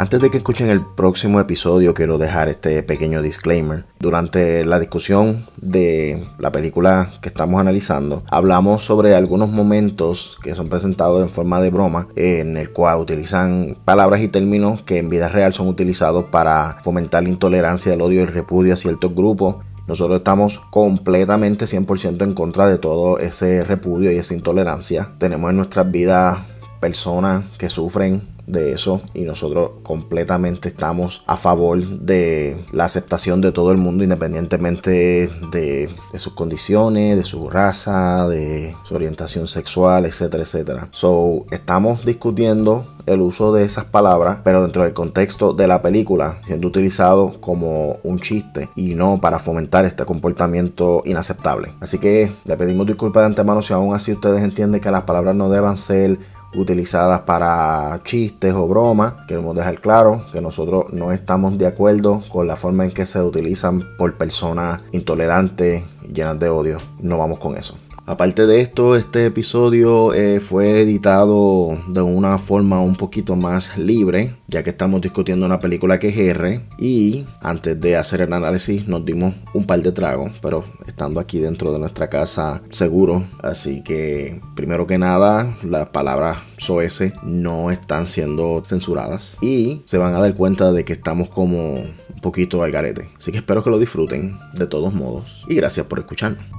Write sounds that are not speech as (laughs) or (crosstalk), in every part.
Antes de que escuchen el próximo episodio, quiero dejar este pequeño disclaimer. Durante la discusión de la película que estamos analizando, hablamos sobre algunos momentos que son presentados en forma de broma, en el cual utilizan palabras y términos que en vida real son utilizados para fomentar la intolerancia, el odio y el repudio a ciertos grupos. Nosotros estamos completamente 100% en contra de todo ese repudio y esa intolerancia. Tenemos en nuestras vidas personas que sufren de eso y nosotros completamente estamos a favor de la aceptación de todo el mundo independientemente de, sus condiciones, de su raza, de su orientación sexual, etcétera, etcétera. So, estamos discutiendo el uso de esas palabras, pero dentro del contexto de la película, siendo utilizado como un chiste y no para fomentar este comportamiento inaceptable. Así que le pedimos disculpas de antemano si aún así ustedes entienden que las palabras no deban ser utilizadas para chistes o bromas. Queremos dejar claro que nosotros no estamos de acuerdo con la forma en que se utilizan por personas intolerantes, llenas de odio. No vamos con eso. Aparte de esto, este episodio eh, fue editado de una forma un poquito más libre, ya que estamos discutiendo una película que es R. Y antes de hacer el análisis nos dimos un par de tragos, pero estando aquí dentro de nuestra casa seguro. Así que, primero que nada, las palabras SOS no están siendo censuradas. Y se van a dar cuenta de que estamos como un poquito al garete. Así que espero que lo disfruten de todos modos. Y gracias por escucharnos.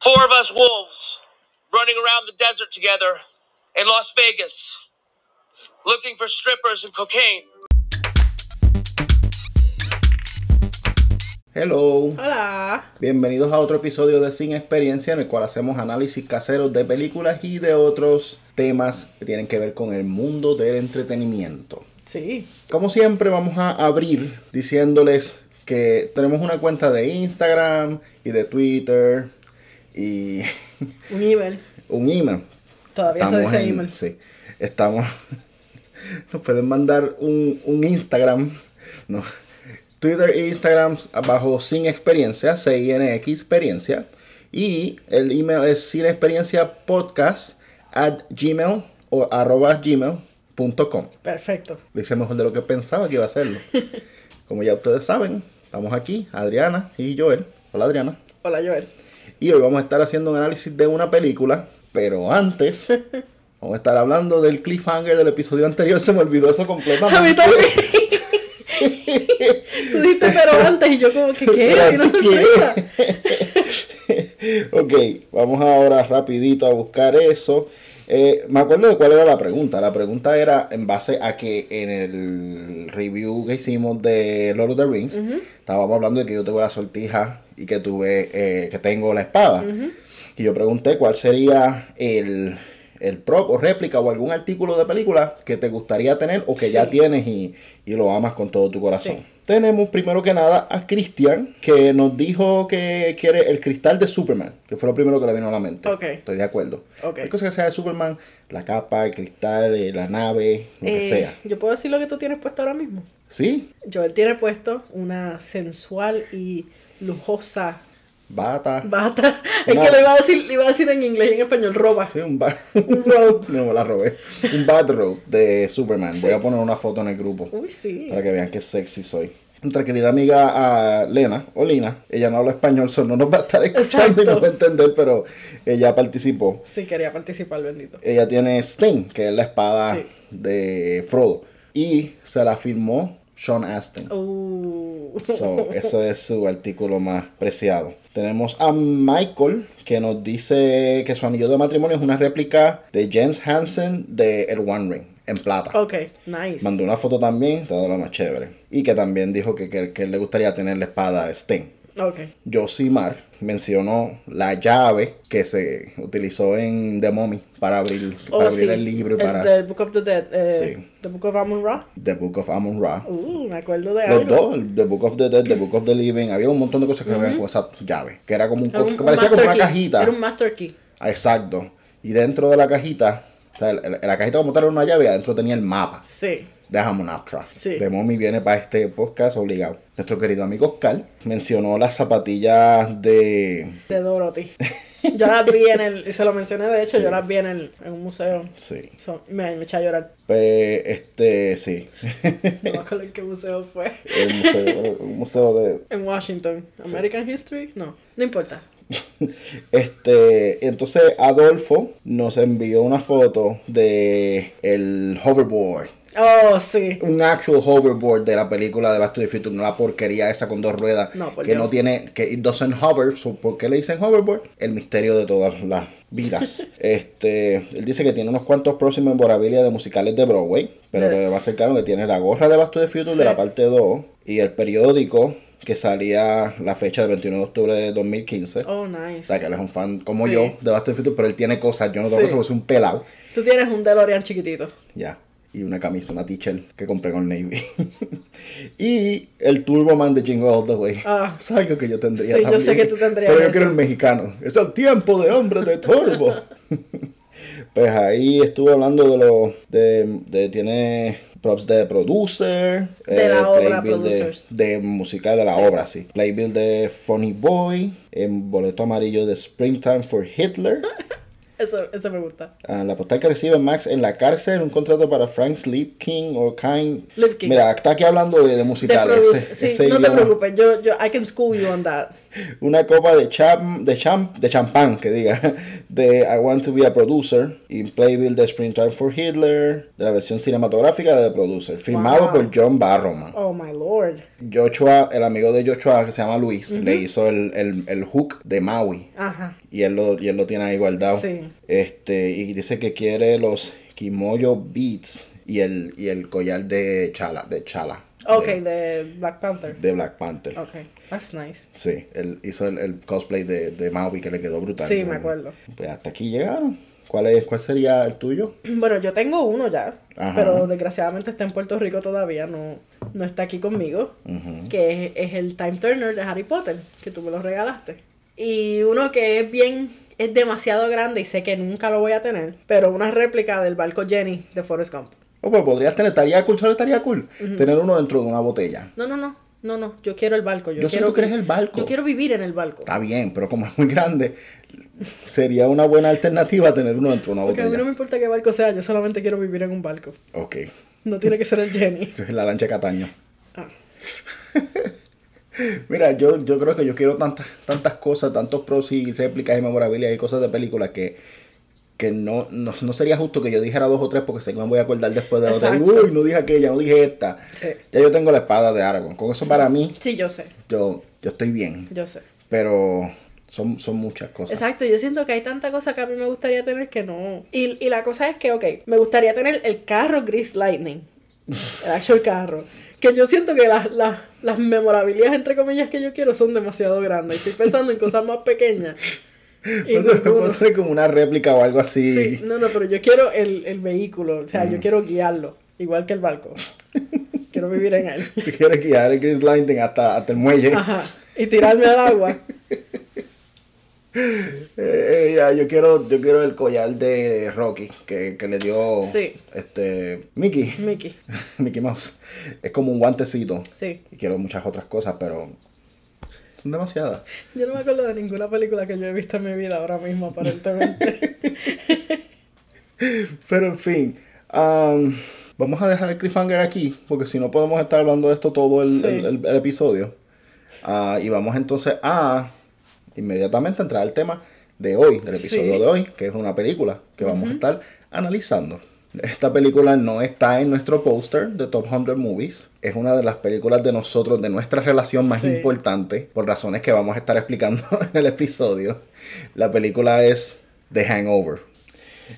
Four of us wolves running around the desert together in Las Vegas, looking for strippers and cocaine. Hello. Hola. Bienvenidos a otro episodio de Sin Experiencia en el cual hacemos análisis caseros de películas y de otros temas que tienen que ver con el mundo del entretenimiento. Sí. Como siempre vamos a abrir diciéndoles que tenemos una cuenta de Instagram y de Twitter y... (laughs) Un email. un email. Todavía está ese email. Sí. Estamos... (laughs) Nos pueden mandar un, Instagram. No. Twitter e Instagram bajo sin experiencia, C-I-N-X experiencia. Y el email es sin experiencia podcast at gmail o arroba gmail.com. Perfecto. Lo hice mejor de lo que pensaba que iba a hacerlo. (laughs) Como ya ustedes saben, estamos aquí, Adriana y Joel. Hola Adriana. Hola Joel. Y hoy vamos a estar haciendo un análisis de una película, pero antes (laughs) vamos a estar hablando del cliffhanger del episodio anterior. Se me olvidó eso completamente. A mí también. (laughs) Tú dijiste pero antes y yo como que qué, una sorpresa. (laughs) ok, vamos ahora rapidito a buscar eso. Eh, me acuerdo de cuál era la pregunta. La pregunta era en base a que en el review que hicimos de Lord of the Rings, estábamos hablando de que yo tengo la sortija y que tuve, eh, que tengo la espada. Y yo pregunté cuál sería el, el prop o réplica o algún artículo de película que te gustaría tener o que ya tienes y, lo amas con todo tu corazón. Tenemos primero que nada a Christian, que nos dijo que quiere el cristal de Superman, que fue lo primero que le vino a la mente. Estoy de acuerdo. Okay. cosa que sea de Superman, la capa, el cristal, eh, la nave, lo que eh, sea. ¿Yo puedo decir lo que tú tienes puesto ahora mismo? Sí. Joel tiene puesto una sensual y lujosa Bata. Bata. (laughs) Es que le iba, a decir, le iba a decir en inglés y en español, roba. Sí, un, bat (laughs) un robe. (laughs) no, la robé. Un bathrobe de Superman. Voy a poner una foto en el grupo. Uy, sí. Para que vean qué sexy soy. Nuestra querida amiga Lena, o Lina, ella no habla español, solo no nos va a estar escuchando y no va a entender, pero ella participó. Sí, quería participar, bendito. Ella tiene Sting, que es la espada de Frodo. Y se la firmó Sean Astin. Uh. So, ese es su artículo más preciado. Tenemos a Michael que nos dice que su anillo de matrimonio es una réplica de Jens Hansen de El One Ring en plata. Ok, nice. Mandó una foto también, todo lo más chévere. Y que también dijo que, que, le gustaría tener la espada Sten. Okay. Josimar mencionó la llave que se utilizó en The Mummy para abrir, oh, para abrir el libro. Y para... The Book of the Dead. Eh, sí. The Book of Amun Ra. The Book of Amun Ra. Uh, me acuerdo de Los dos, The Book of the Dead, The Book of the Living. Había un montón de cosas que uh con esa llave. Que era como un, que parecía como una cajita. Era un Master Key. Exacto. Y dentro de la cajita, o sea, la, cajita como tal era una llave y adentro tenía el mapa. Sí. Dejamos Naptra. Sí. De Mommy viene para este podcast obligado. Nuestro querido amigo Oscar mencionó las zapatillas de... De Dorothy. Yo las vi en el, y se lo mencioné de hecho, Sí. yo las vi en, el, en un museo. Sí. So, me, me eché a llorar. Pues, este, sí. No me acuerdo en qué museo fue. El museo, un museo de... En Washington. American History? No, no importa. Este, entonces Adolfo nos envió una foto de el hoverboard. Oh, sí. Un actual hoverboard de la película de Back to the Future, no la porquería esa con dos ruedas No, que Dios. no tiene, que it doesn't hover. So, ¿Por qué le dicen hoverboard? El misterio de todas las vidas. (laughs) este, él dice que tiene unos cuantos próximos memorabilia de musicales de Broadway, pero le va a acercar que tiene la gorra de Back to the Future Sí. de la parte 2 y el periódico que salía la fecha del 21 de octubre de 2015. Oh, O nice. sea, que él es un fan como Sí. yo de Back to the Future, pero él tiene cosas. Yo no tengo Sí. cosas porque soy un pelado. Tú tienes un DeLorean chiquitito. Ya. Y una camisa, una t-shirt que compré con Navy. (laughs) y el Turboman de Jingle All the Way. Ah. Es algo que yo tendría Sí, yo también. sé que tú tendrías Pero yo eso. quiero el mexicano. Es el tiempo de hombre de Turbo. (laughs) pues ahí estuve hablando de lo. De, de- tiene props de producer. De la obra de, de música de la Sí. obra, sí. Playbill de Funny Boy. En boleto amarillo de Springtime for Hitler. (laughs) Eso, eso me gusta. Ah, la postal que recibe Max en la cárcel, un contrato para Frank Sleepkin o Kind. Lipkin. Mira, está aquí hablando de, musicales. ese- sí, ese no te preocupes, yo, yo, I can school you on that. (laughs) Una copa de cham, de cham, de champán, que diga, (laughs) de I Want to Be a Producer, y Playbill de Springtime for Hitler, de la versión cinematográfica de The Producer, firmado Wow. por John Barrowman. Oh my lord. Joshua, el amigo de Joshua que se llama Luis, le hizo el, el, el hook de Maui. Ajá. Y él lo, y él lo tiene ahí guardado. Sí. Este, y dice que quiere los Kimoyo Beats y el, y el collar de Chala, de Chala. Ok, De, de Black Panther. de Black Panther. Ok, that's nice. Sí, él hizo el, el cosplay de, de Maui que le quedó brutal. Sí, me acuerdo. Pues hasta aquí llegaron. ¿Cuál, es, ¿Cuál sería el tuyo? (clears throat) Bueno, yo tengo uno ya, Ajá. pero desgraciadamente está en Puerto Rico todavía, no, no está aquí conmigo, que es, es el Time Turner de Harry Potter, que tú me lo regalaste. Y uno que es bien, es demasiado grande y sé que nunca lo voy a tener, pero una réplica del barco Jenny de Forrest Gump. Oh, pues podrías tener, estaría cool, solo estaría cool. Tener uno dentro de una botella. No, no, no, no, no, yo quiero el barco. Yo, Yo sé quiero tú quieres el barco. Yo quiero vivir en el barco. Está bien, pero como es muy grande, sería una buena alternativa tener uno dentro de una Porque a mí botella. no me importa qué barco sea, yo solamente quiero vivir en un barco. Ok. No tiene que ser el Jenny. (laughs) Es la lancha de Cataño. Ah. (laughs) Mira, yo, yo creo que yo quiero tantas, tantas cosas, tantos pros y réplicas y memorabilia y cosas de películas que, que no, no, no sería justo que yo dijera dos o tres porque sé que me voy a acordar después de otra. Uy, no dije aquella, no dije esta. Sí. Ya yo tengo la espada de Aragorn. Con eso para mí, Sí, yo sé, yo, yo estoy bien. yo sé. Pero son, son muchas cosas. Exacto, yo siento que hay tanta cosa que a mí me gustaría tener que no. Y, y la cosa es que, ok, me gustaría tener el carro Gris Lightning, el actual carro. Que yo siento que las, las, las memorabilidades, entre comillas, que yo quiero son demasiado grandes. Estoy pensando en cosas más pequeñas. (laughs) Y O sea, ninguno. puedo (laughs) tener como una réplica o algo así. Sí, no, no, pero yo quiero el, el vehículo, o sea, yo quiero guiarlo, igual que el barco. (laughs) quiero vivir en él. Tú quieres guiar el Chris Lightning hasta, hasta el muelle. Ajá. Y tirarme al agua. Eh, ya, yo quiero, yo quiero el collar de Rocky que, que le dio Sí. este Mickey. Mickey. (laughs) Mickey Mouse. Es como un guantecito. Sí. Y quiero muchas otras cosas, pero son demasiadas. Yo no me acuerdo de ninguna película que yo he visto en mi vida ahora mismo, aparentemente. (laughs) Pero en fin, am, vamos a dejar el cliffhanger aquí, porque si no podemos estar hablando de esto todo el, Sí. el- el- el episodio. Ah, y vamos entonces a inmediatamente entrar al tema de hoy, del episodio Sí. de hoy, que es una película que vamos a estar analizando. Esta película no está en nuestro póster de Top 100 Movies. Es una de las películas de nosotros, de nuestra relación más Sí. importante, por razones que vamos a estar explicando (laughs) en el episodio. La película es The Hangover.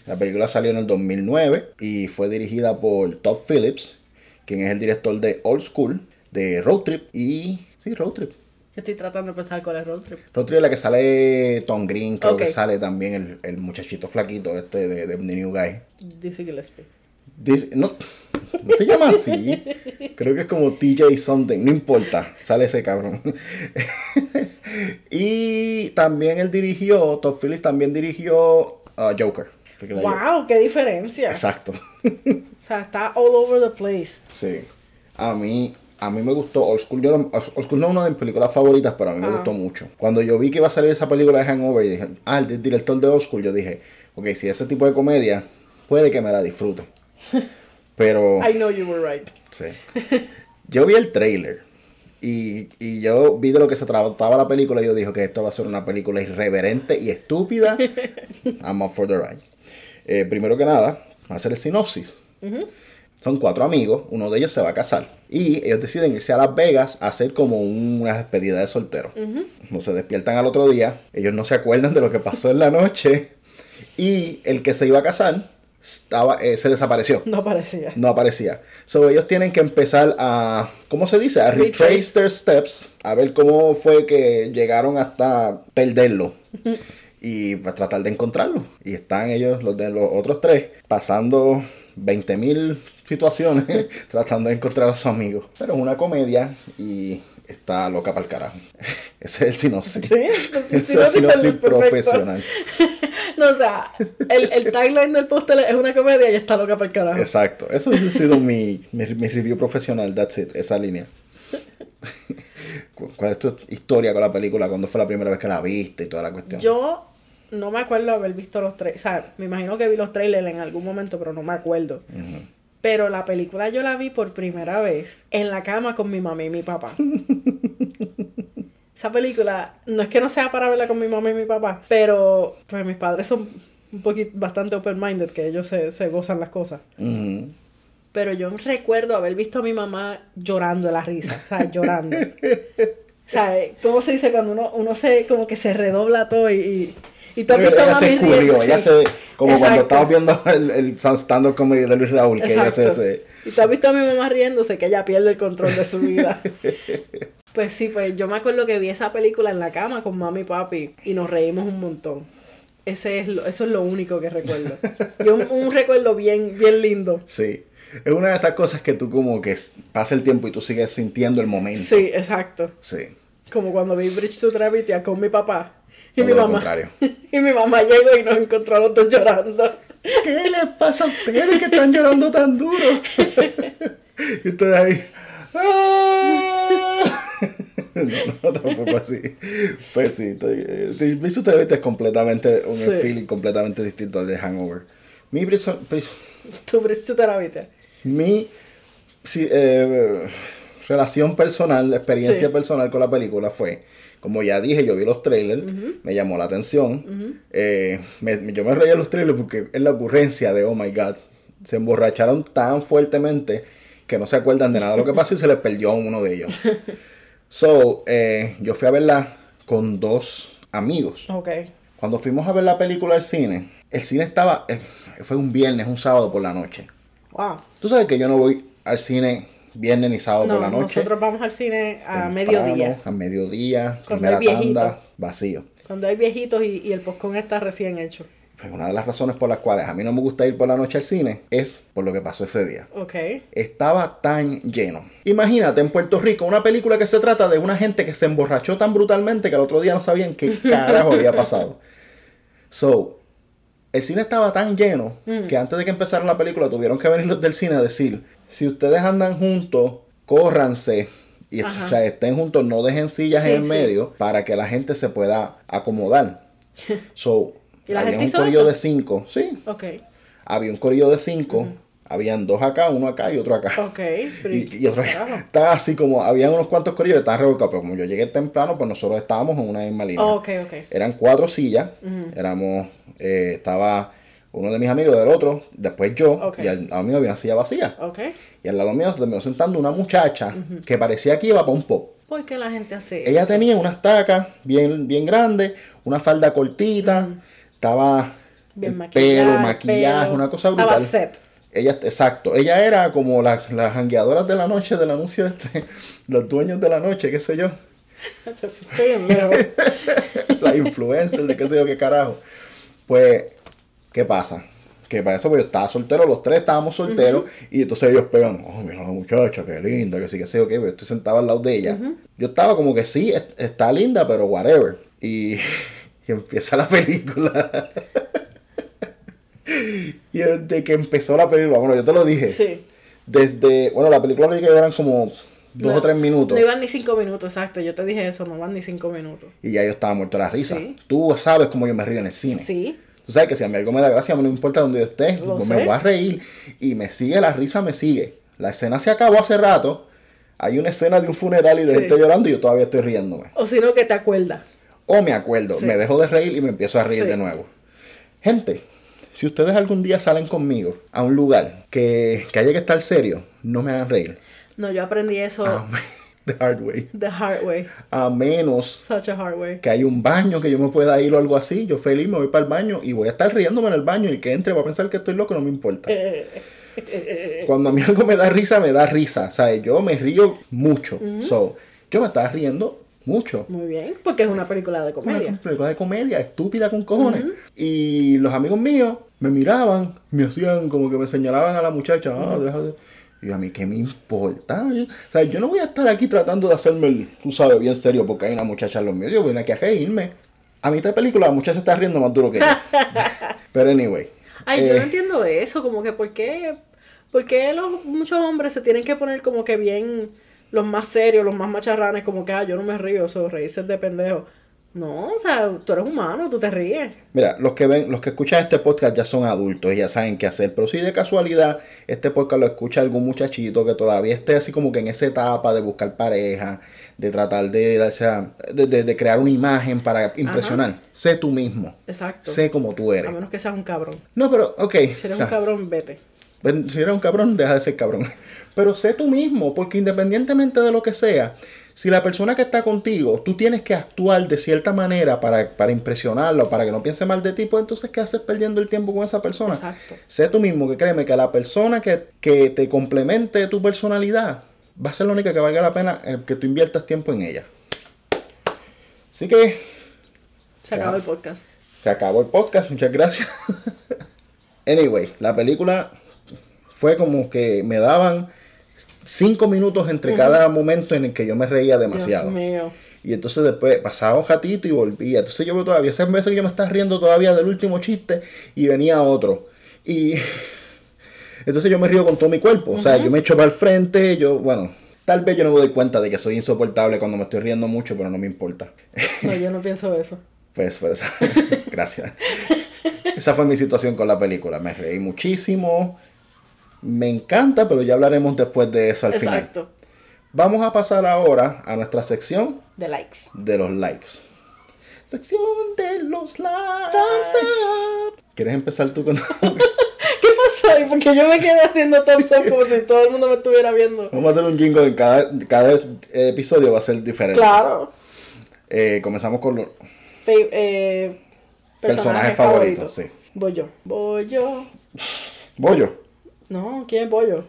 La película salió en el 2009 y fue dirigida por Todd Phillips, quien es el director de Old School, de Road Trip y... Sí, Road Trip. Estoy tratando de pensar cuál es Road Trip. Road Trip es la que sale Tom Green, creo que sale también el, el muchachito flaquito este de, de The New Guy. Dizzy Gillespie. Dice- no, no se llama así. Creo que es como TJ something. No importa. Sale ese cabrón. y también él dirigió, Todd Phillips también dirigió uh, Joker. ¡Wow! ¡Qué diferencia! Exacto. O sea, está all over the place. Sí. A mí, a mí me gustó Old School. Yo no- Old School no es una de mis películas favoritas, pero a mí me Ah. gustó mucho. Cuando yo vi que iba a salir esa película de Hangover y dije, ah, el di- director de Old School, yo dije, ok, si ese tipo de comedia, puede que me la disfrute. (laughs) Pero, I know you were right. sí. Yo vi el trailer y, y yo vi de lo que se trataba la película y yo dije que esto va a ser una película irreverente y estúpida. (laughs) I'm up for the ride. Eh, primero que nada, va a ser el sinopsis. Son cuatro amigos, uno de ellos se va a casar. Y ellos deciden irse a Las Vegas a hacer como una despedida de soltero. No se despiertan al otro día, ellos no se acuerdan de lo que pasó en la noche. Y el que se iba a casar estaba, eh, se desapareció. No parecía. No aparecía. So ellos tienen que empezar a, ¿cómo se dice? A retrace Retrace. their steps, a ver cómo fue que llegaron hasta perderlo. Y para tratar de encontrarlo. Y están ellos, los de los otros tres, pasando 20.000 situaciones (laughs) tratando de encontrar a su amigo. Pero es una comedia y está loca para el carajo. (laughs) Ese es el sinopsis. Sí, es el (laughs) sinopsis profesional. No, o sea, el, el tagline del póster es una comedia y está loca para el carajo. Exacto. Eso ha sido mi, mi, mi review profesional. That's it. Esa línea. ¿Cu- ¿Cuál es tu historia con la película? ¿Cuándo fue la primera vez que la viste y toda la cuestión? Yo no me acuerdo haber visto los trailers. O sea, me imagino que vi los trailers en algún momento, pero no me acuerdo. Pero la película yo la vi por primera vez en la cama con mi mamá y mi papá. (laughs) Esa película, no es que no sea para verla con mi mamá y mi papá, pero pues mis padres son un poquito bastante open-minded, que ellos se, se gozan las cosas. Pero yo recuerdo haber visto a mi mamá llorando de la risa, o sea, llorando. (laughs) O sea, ¿cómo se dice cuando uno, uno se, como que se redobla todo y... y y tú has visto a Ella se ella sí. se, como cuando estábamos viendo el, el stand-up comedy de Luis Raúl, que ella se, se- Y tú has visto a mi mamá riéndose que ella pierde el control de su vida. (laughs) pues sí, pues yo me acuerdo que vi esa película en la cama con mami y papi y nos reímos un montón. Ese es lo- eso es lo único que recuerdo. Y un, un recuerdo bien, bien lindo. Sí. Es una de esas cosas que tú como que pasa el tiempo y tú sigues sintiendo el momento. Sí, exacto. Sí. Como cuando vi Bridge to Travitia con mi papá. Y mi mamá. contrario. (laughs) Y mi mamá llegó y nos encontró a los dos llorando. ¿Qué les pasa a ustedes que están llorando tan duro? (laughs) y ustedes ahí. "Ah". No, (laughs) no, tampoco así. Pues sí, to Traviata es completamente un Sí. feeling completamente distinto al de Hangover. Mi, Bridge- Tu Travitia. mi sí, eh, relación personal, experiencia Sí. personal con la película fue, como ya dije, yo vi los trailers, me llamó la atención. Eh, me- yo me reía los trailers porque es la ocurrencia de, oh my god, se emborracharon tan fuertemente que no se acuerdan de nada de lo que pasó y se les perdió a uno de ellos. (laughs) So, eh, yo fui a verla con dos amigos. Ok. Cuando fuimos a ver la película al cine, el cine estaba, eh, fue un viernes, un sábado por la noche. Wow. Tú sabes que yo no voy al cine viernes ni sábado No, por la noche. nosotros vamos al cine a Temprano, mediodía. A mediodía, Cuando primera viejito. tanda, vacío. Cuando hay viejitos y, y el postcón está recién hecho. Pues una de las razones por las cuales a mí no me gusta ir por la noche al cine es por lo que pasó ese día. Ok. Estaba tan lleno. Imagínate en Puerto Rico una película que se trata de una gente que se emborrachó tan brutalmente que al otro día no sabían qué (laughs) carajo había pasado. So, el cine estaba tan lleno Mm. que antes de que empezara la película tuvieron que venir los del cine a decir, si ustedes andan juntos, córranse y o sea, estén juntos, no dejen sillas Sí, en sí. medio para que la gente se pueda acomodar. (laughs) So, ¿Y la había gente un hizo corillo eso? de cinco, sí, Ok. había un corillo de cinco, habían dos acá, uno acá y otro acá. Ok. pero Y, y otro (laughs) estaba así como, había unos cuantos corillos que estaban revolcados, pero como yo llegué temprano, pues nosotros estábamos en una misma línea. Ok, ok. Eran cuatro sillas, éramos, eh, estaba uno de mis amigos del otro, después yo, y al lado mío había una silla vacía. Y al lado mío se terminó sentando una muchacha que parecía que iba para un pop. ¿Por qué la gente hace Ella eso? tenía unas tacas bien, bien grandes, una falda cortita, estaba Bien maquillada, pelo, el maquillaje, pelo. una cosa Estaba brutal. set. Ella, exacto, ella era como la- las jangueadoras de la noche del anuncio este, (laughs) los dueños de la noche, qué sé yo, (laughs) bien lejos. (laughs) la influencer de qué sé yo qué carajo. Pues, ¿qué pasa? Que para eso pues, yo estaba soltero, los tres estábamos solteros, y entonces ellos pegan, oh, mira la muchacha, qué linda, que sí, que sé qué, pues, yo estoy sentado al lado de ella. Yo estaba como que sí, es- está linda, pero whatever. Y, (laughs) y empieza la película. (laughs) Y desde que empezó la película, bueno, yo te lo dije. Sí. Desde, bueno, la película que eran como dos No, o tres minutos. No iban ni cinco minutos, exacto. Yo te dije eso, no van ni cinco minutos. Y ya yo estaba muerto de la risa. Sí. Tú sabes cómo yo me río en el cine. Sí. Tú sabes que si a mí algo me da gracia, no importa dónde yo esté, pues me voy a reír. Y me sigue, la risa me sigue. La escena se acabó hace rato. Hay una escena de un funeral y de Sí. gente llorando y yo todavía estoy riéndome. O si no, que te acuerdas. O me acuerdo, Sí. me dejo de reír y me empiezo a reír Sí. de nuevo. Gente, si ustedes algún día salen conmigo a un lugar que, que haya que estar serio, no me hagan reír. No, yo aprendí eso Ah, (laughs) the hard way. the hard way. A menos Such a hard way. que hay un baño que yo me pueda ir o algo así, yo feliz me voy para el baño y voy a estar riéndome en el baño y el que entre va a pensar que estoy loco, no me importa. Eh, Cuando a mí algo me da risa, me da risa. ¿sabes? Yo me río mucho. So, yo me estaba riendo mucho. Muy bien, porque es una película de Una comedia. película de comedia, estúpida con cojones. Y los amigos míos me miraban, me hacían como que me señalaban a la muchacha, ah, deja de... Y a mí, ¿qué me importa? O sea, yo no voy a estar aquí tratando de hacerme, el, tú sabes, bien serio porque hay una muchacha en los míos. Yo vine aquí a reírme. A mitad de película la muchacha está riendo más duro que yo. (laughs) Pero anyway. Ay, yo eh, no entiendo eso, como que por qué, por qué los, muchos hombres se tienen que poner como que bien los más serios, los más macharranes, como que, ah, yo no me río, eso, reírse de pendejo. No, o sea, tú eres humano, tú te ríes. Mira, los que ven, los que escuchan este podcast ya son adultos y ya saben qué hacer. Pero si de casualidad este podcast lo escucha algún muchachito que todavía esté así como que en esa etapa de buscar pareja, de tratar de darse a- de, de- de crear una imagen para impresionar. Sé tú mismo. Exacto. Sé como tú A eres. menos que seas un cabrón. No, pero, ok. Si eres un cabrón, vete. Si eres un cabrón, deja de ser cabrón. (laughs) Pero sé tú mismo, porque independientemente de lo que sea, si la persona que está contigo, tú tienes que actuar de cierta manera para, para impresionarlo, para que no piense mal de ti, pues entonces, ¿qué haces perdiendo el tiempo con esa persona? Exacto. Sé tú mismo, que créeme que la persona que, que te complemente tu personalidad va a ser la única que valga la pena eh, que tú inviertas tiempo en ella. Así que Se acabó el podcast. se acabó el podcast, muchas gracias. (laughs) anyway, la película fue como que me daban cinco minutos entre cada momento en el que yo me reía demasiado. Dios mío. Y entonces después pasaba un ratito y volvía. Entonces yo todavía, esas veces yo me estaba riendo todavía del último chiste y venía otro. Y (laughs) entonces yo me río con todo mi cuerpo. O sea, yo me echo para el frente, yo, bueno, tal vez yo no me doy cuenta de que soy insoportable cuando me estoy riendo mucho, pero no me importa. No, yo no pienso eso. (laughs) Pues, por eso, (laughs) gracias. Esa fue mi situación con la película. Me reí muchísimo. Me encanta, pero ya hablaremos después de eso al final. Exacto. Vamos a pasar ahora a nuestra sección De likes. de los likes. Sección de los likes. Thumbs up. ¿Quieres empezar tú con.? (laughs) (laughs) ¿Qué pasó? Porque yo me quedé haciendo thumbs up como si todo el mundo me estuviera viendo. Vamos a hacer un jingle en cada, cada episodio, va a ser diferente. Claro. Eh, comenzamos con los eh, personajes favoritos. Sí. Voy yo. Voy yo. Bollo. No, ¿quién es Bollo?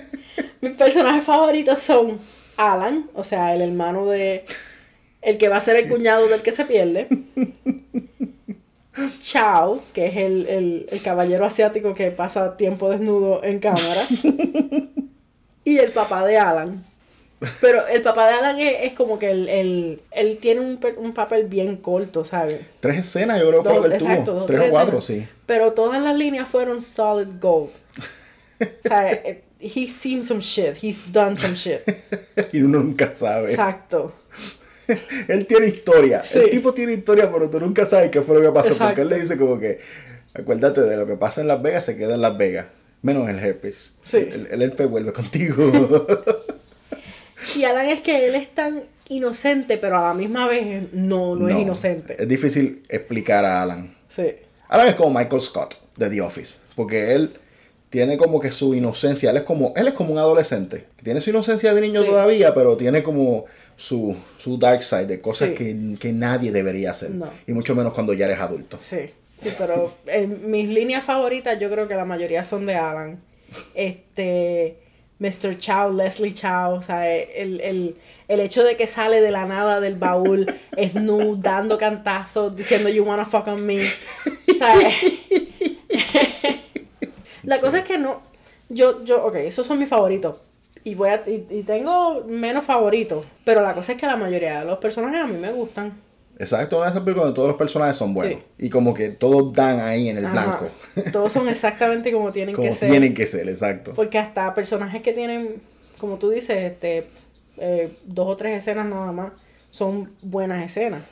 (laughs) Mis personajes favoritos son Alan, o sea, el hermano de. El que va a ser el cuñado del que se pierde. (laughs) Chao, que es el, el, el caballero asiático que pasa tiempo desnudo en cámara. (laughs) y el papá de Alan. Pero el papá de Alan es, es como que el, el- él tiene un, un papel bien corto, ¿sabes? Tres escenas, yo creo que fue lo que él tuvo. Tres o cuatro, escenas. sí. Pero todas las líneas fueron solid gold. O sea, eh, he's seen some shit, he's done some shit. (laughs) y uno nunca sabe. Exacto. (laughs) Él tiene historia. Sí. El tipo tiene historia, pero tú nunca sabes qué fue lo que pasó. Exacto. Porque él le dice como que, acuérdate de lo que pasa en Las Vegas, se queda en Las Vegas. Menos el herpes. Sí. El, el herpes vuelve contigo. (laughs) Y Alan es que él es tan inocente, pero a la misma vez no, no, es inocente. Es difícil explicar a Alan. Sí. Alan es como Michael Scott de The Office. Porque él tiene como que su inocencia. Él es como, él es como un adolescente. Tiene su inocencia de niño Sí. todavía, pero tiene como su, su dark side de cosas Sí. que, que nadie debería hacer. No. Y mucho menos cuando ya eres adulto. Sí, sí, pero en mis líneas favoritas yo creo que la mayoría son de Alan. Este, Mr. Chow, Leslie Chow, o sea, el, el, el hecho de que sale de la nada del baúl, es nu, dando cantazos, diciendo you wanna fuck on me. O sea, la cosa es que no, yo, yo, ok, esos son mis favoritos. Y voy a, y, y tengo menos favoritos. Pero la cosa es que la mayoría de los personajes a mí me gustan. Exacto, una de esas películas donde todos los personajes son buenos. Y como que todos dan ahí en el Ajá. blanco. (laughs) Todos son exactamente como tienen como que ser. tienen que ser, exacto. Porque hasta personajes que tienen, como tú dices, este eh, dos o tres escenas nada más, son buenas escenas.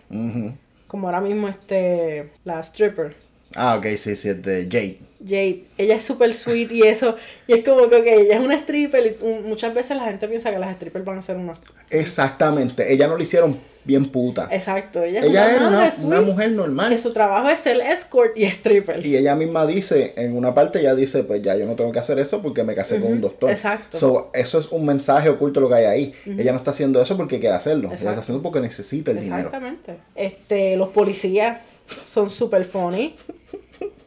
Como ahora mismo este la stripper. Ah, ok, sí, sí, es de Jade. Jade, ella es súper sweet y eso, y es como que, ella es una stripper y muchas veces la gente piensa que las strippers van a ser una... Exactamente, ella no lo hicieron bien puta. Exacto, ella es Ella una, era una, mujer normal. que su trabajo es ser escort y stripper. Y ella misma dice, en una parte ella dice, pues ya yo no tengo que hacer eso porque me casé con un doctor. exacto. So, eso es un mensaje oculto lo que hay ahí. Ella no está haciendo eso porque quiere hacerlo. Ella lo Exacto. está haciendo porque necesita el dinero. Exactamente. Este, los policías son super funny. (laughs)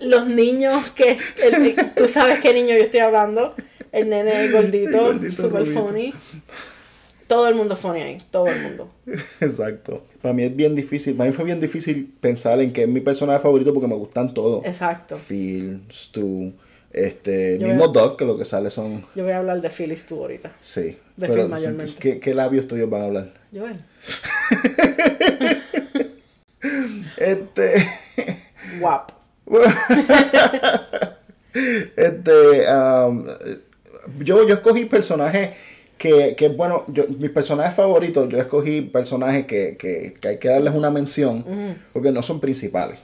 Los niños que... el- tú sabes qué niño yo estoy hablando. El nene gordito, gordito, super funny. Todo el mundo es funny ahí, todo el mundo. Exacto. Para mí es bien difícil, para mí fue bien difícil pensar en que es mi personaje favorito porque me gustan todos. Exacto. Phil, Stu, este, el Yo mismo Doc, que lo que sale son, Yo voy a hablar de Phyllis tú ahorita. sí. De Pero, Phil mayormente. ¿qué, ¿Qué labios tuyos van a hablar? Joel. (laughs) Este, Guap. (laughs) este, um, yo, yo escogí personajes que, que, bueno, yo, mis personajes favoritos, yo escogí personajes que, que, que hay que darles una mención porque no son principales.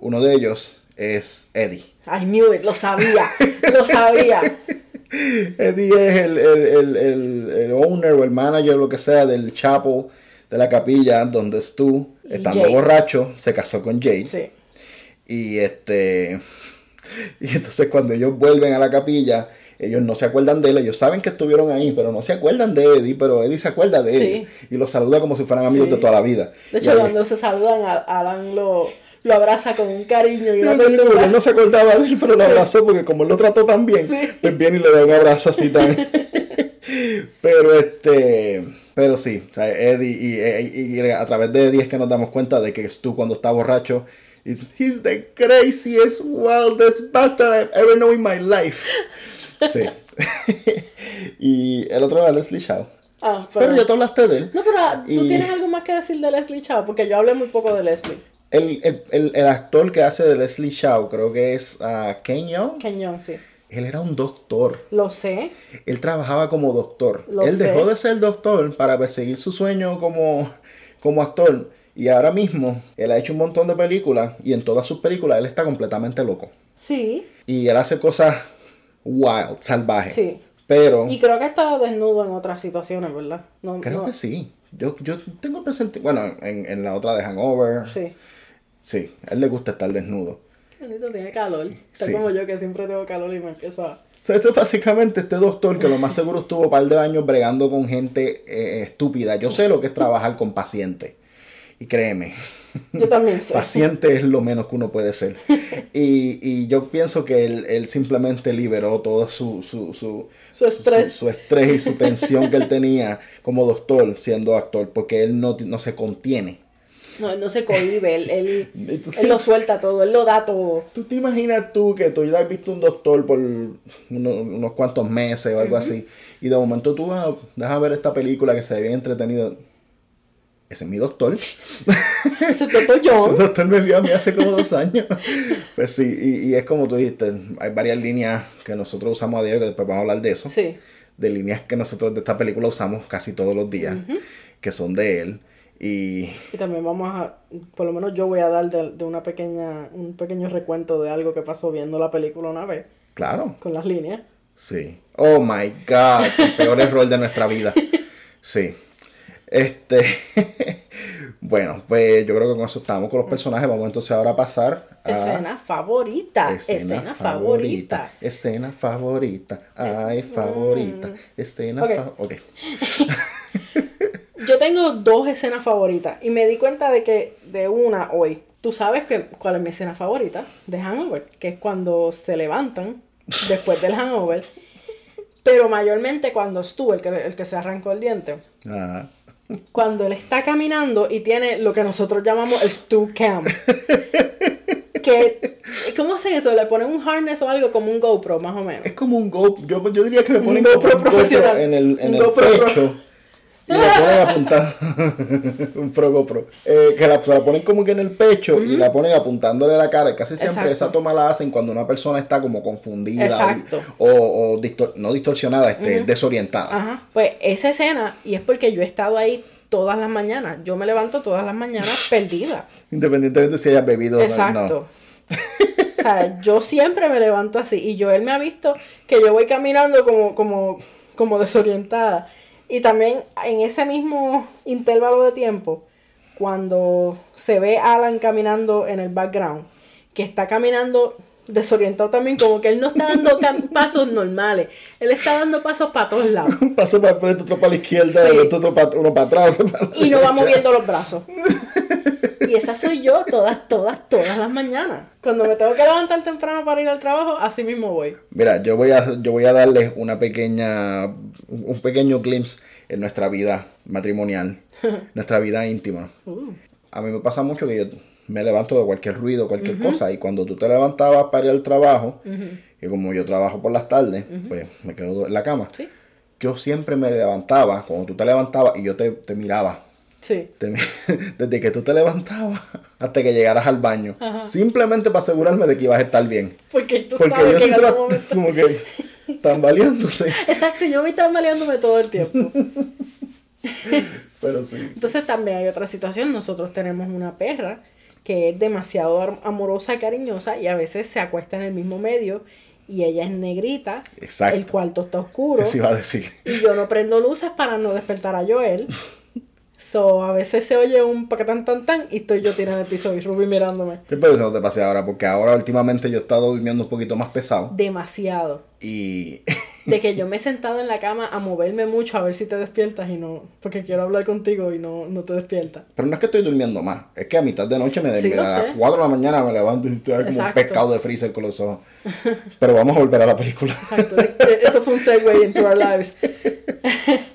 Uno de ellos es Eddie. I knew it, lo sabía. Lo sabía. (laughs) Eddie es el, el, el, el, el owner o el manager, lo que sea, del chapel de la capilla donde Stu, estando Jade. borracho, se casó con Jade. Sí. Y este. (laughs) Y entonces cuando ellos vuelven a la capilla, ellos no se acuerdan de él, ellos saben que estuvieron ahí, pero no se acuerdan de Eddie, pero Eddie se acuerda de Sí. él. Y los saluda como si fueran amigos Sí. de toda la vida. De hecho, ahí- cuando se saludan, Alan lo, lo abraza con un cariño y Sí, una ternura. él no se acordaba de él, pero lo Sí. abrazó porque como él lo trató tan bien, Sí. pues viene y le da un abrazo así tan. (laughs) pero este. Pero sí, o sea, Eddie y, y- y a través de Eddie es que nos damos cuenta de que tú cuando está borracho, it's, he's the craziest, wildest bastard I've ever known in my life. Sí. (laughs) y el otro era Leslie Shaw. Ah, pero, Pero ya tú hablaste de él. No, pero ah, ¿tú Y- tienes algo más que decir de Leslie Chow? Porque yo hablé muy poco de Leslie. El, el, el, el actor que hace de Leslie Shaw, creo que es ah, Ken Young. Kenyong, sí. Él era un doctor. Lo sé. Él trabajaba como doctor. Lo él sé. dejó de ser doctor para perseguir su sueño como, como actor. Y ahora mismo, él ha hecho un montón de películas y en todas sus películas él está completamente loco. Sí. Y él hace cosas wild, salvajes. Sí. Pero Y creo que ha estado desnudo en otras situaciones, ¿verdad? No, creo no- que sí. Yo, yo tengo presente, bueno, en, en la otra de Hangover, sí. Sí. a él le gusta estar desnudo. Bendito, tiene calor. Está Sí. como yo que siempre tengo calor y me empiezo a... O sea, esto es básicamente este doctor que lo más seguro estuvo un par de años bregando con gente eh, estúpida. Yo sé lo que es trabajar con pacientes. Y créeme, Yo también (laughs) sé. paciente es lo menos que uno puede ser. (laughs) Y, y yo pienso que él, él simplemente liberó todo su, su, su, Su estrés. su, estrés y su (laughs) tensión que él tenía como doctor siendo actor, porque él no, no se contiene. No, él no se cohibe, él, él, Entonces- él lo suelta todo, él lo da todo. ¿Tú te imaginas tú que tú ya has visto un doctor por uno- unos cuantos meses o algo así y de momento tú vas, dejas ver esta película que se ve bien entretenido? Ese es mi doctor. (laughs) Ese es Dr. Ese doctor me vio a mí hace como dos años. Pues sí, y, y es como tú dijiste, hay varias líneas que nosotros usamos a diario, que después vamos a hablar de eso. Sí. De líneas que nosotros de esta película usamos casi todos los días, que son de él. Y Y también vamos a, por lo menos yo voy a dar de, de una pequeña, un pequeño recuento de algo que pasó viendo la película una vez, claro, con las líneas. Sí. Oh my God, el peor error de nuestra vida. (laughs) Sí. Este. (laughs) bueno, pues yo creo que con eso estamos con los personajes. Vamos entonces ahora a pasar a. Escena favorita. Escena, favorita. Escena favorita. Ay, favorita. Escena Ok. fa- Ok. (laughs) Yo tengo dos escenas favoritas y me di cuenta de que de una hoy. Tú sabes que, cuál es mi escena favorita de Hangover, que es cuando se levantan después del Hangover, pero mayormente cuando Stu, el que, el que se arrancó el diente, Ah, cuando él está caminando y tiene lo que nosotros llamamos el Stu Cam. (laughs) que, ¿cómo hacen eso? Le ponen un harness o algo como un GoPro, más o menos. Es como un GoPro. Yo, yo diría que le ponen GoPro como un GoPro profesional. en el, en Un el GoPro pro. Y le ponen apuntando (laughs) un frogopro. Eh, que la, se la ponen como que en el pecho y la ponen apuntándole la cara. Casi siempre Exacto. esa toma la hacen cuando una persona está como confundida Exacto. o, o distor- no distorsionada, este, desorientada. Ajá. Pues esa escena, y es porque yo he estado ahí todas las mañanas. Yo me levanto todas las mañanas (laughs) perdida. Independientemente si hayas bebido o no. Exacto. O sea, yo siempre me levanto así. Y Joel me ha visto que yo voy caminando como, como, como desorientada. Y también en ese mismo intervalo de tiempo, cuando se ve a Alan caminando en el background, que está caminando desorientado también, como que él no está dando (laughs) pasos normales. Él está dando pasos para todos lados. Un (laughs) paso para el frente, otro para la izquierda, Sí. otro para, uno para atrás. para y no va moviendo los brazos. (laughs) Y esa soy yo todas, todas, todas las mañanas. Cuando me tengo que levantar temprano para ir al trabajo, así mismo voy. Mira, yo voy a, yo voy a darles una pequeña, un pequeño glimpse en nuestra vida matrimonial, (laughs) nuestra vida íntima. Uh, A mí me pasa mucho que yo me levanto de cualquier ruido, cualquier cosa, y cuando tú te levantabas para ir al trabajo, y como yo trabajo por las tardes, pues me quedo en la cama. sí, Yo siempre me levantaba, cuando tú te levantabas, y yo te, te miraba. Sí. (laughs) Desde que tú te levantabas hasta que llegaras al baño. Ajá. Simplemente para asegurarme de que ibas a estar bien. Porque tú Porque sabes yo que en momento... como que tambaleándose. Exacto, yo me estaba maleándome todo el tiempo. (laughs) Pero sí. Entonces también hay otra situación. Nosotros tenemos una perra que es demasiado amorosa y cariñosa y a veces se acuesta en el mismo medio y ella es negrita. Exacto. El cuarto está oscuro. Eso iba a decir. Y yo no prendo luces para no despertar a Joel. (laughs) So, a veces se oye un paquetán tan tan y estoy yo tirada en el piso y Ruby mirándome. ¿Qué puede no te pase ahora? Porque ahora últimamente yo he estado durmiendo un poquito más pesado. Demasiado. Y De que (laughs) yo me he sentado en la cama a moverme mucho a ver si te despiertas y no. Porque quiero hablar contigo y no, no te despiertas. Pero no es que estoy durmiendo más. Es que a mitad de noche me Sí, lo a las sé. 4 de la mañana me levanto y estoy como un pescado de freezer con los ojos. Pero vamos a volver a la película. Exacto. eh, Eso fue un segue into our lives. (laughs)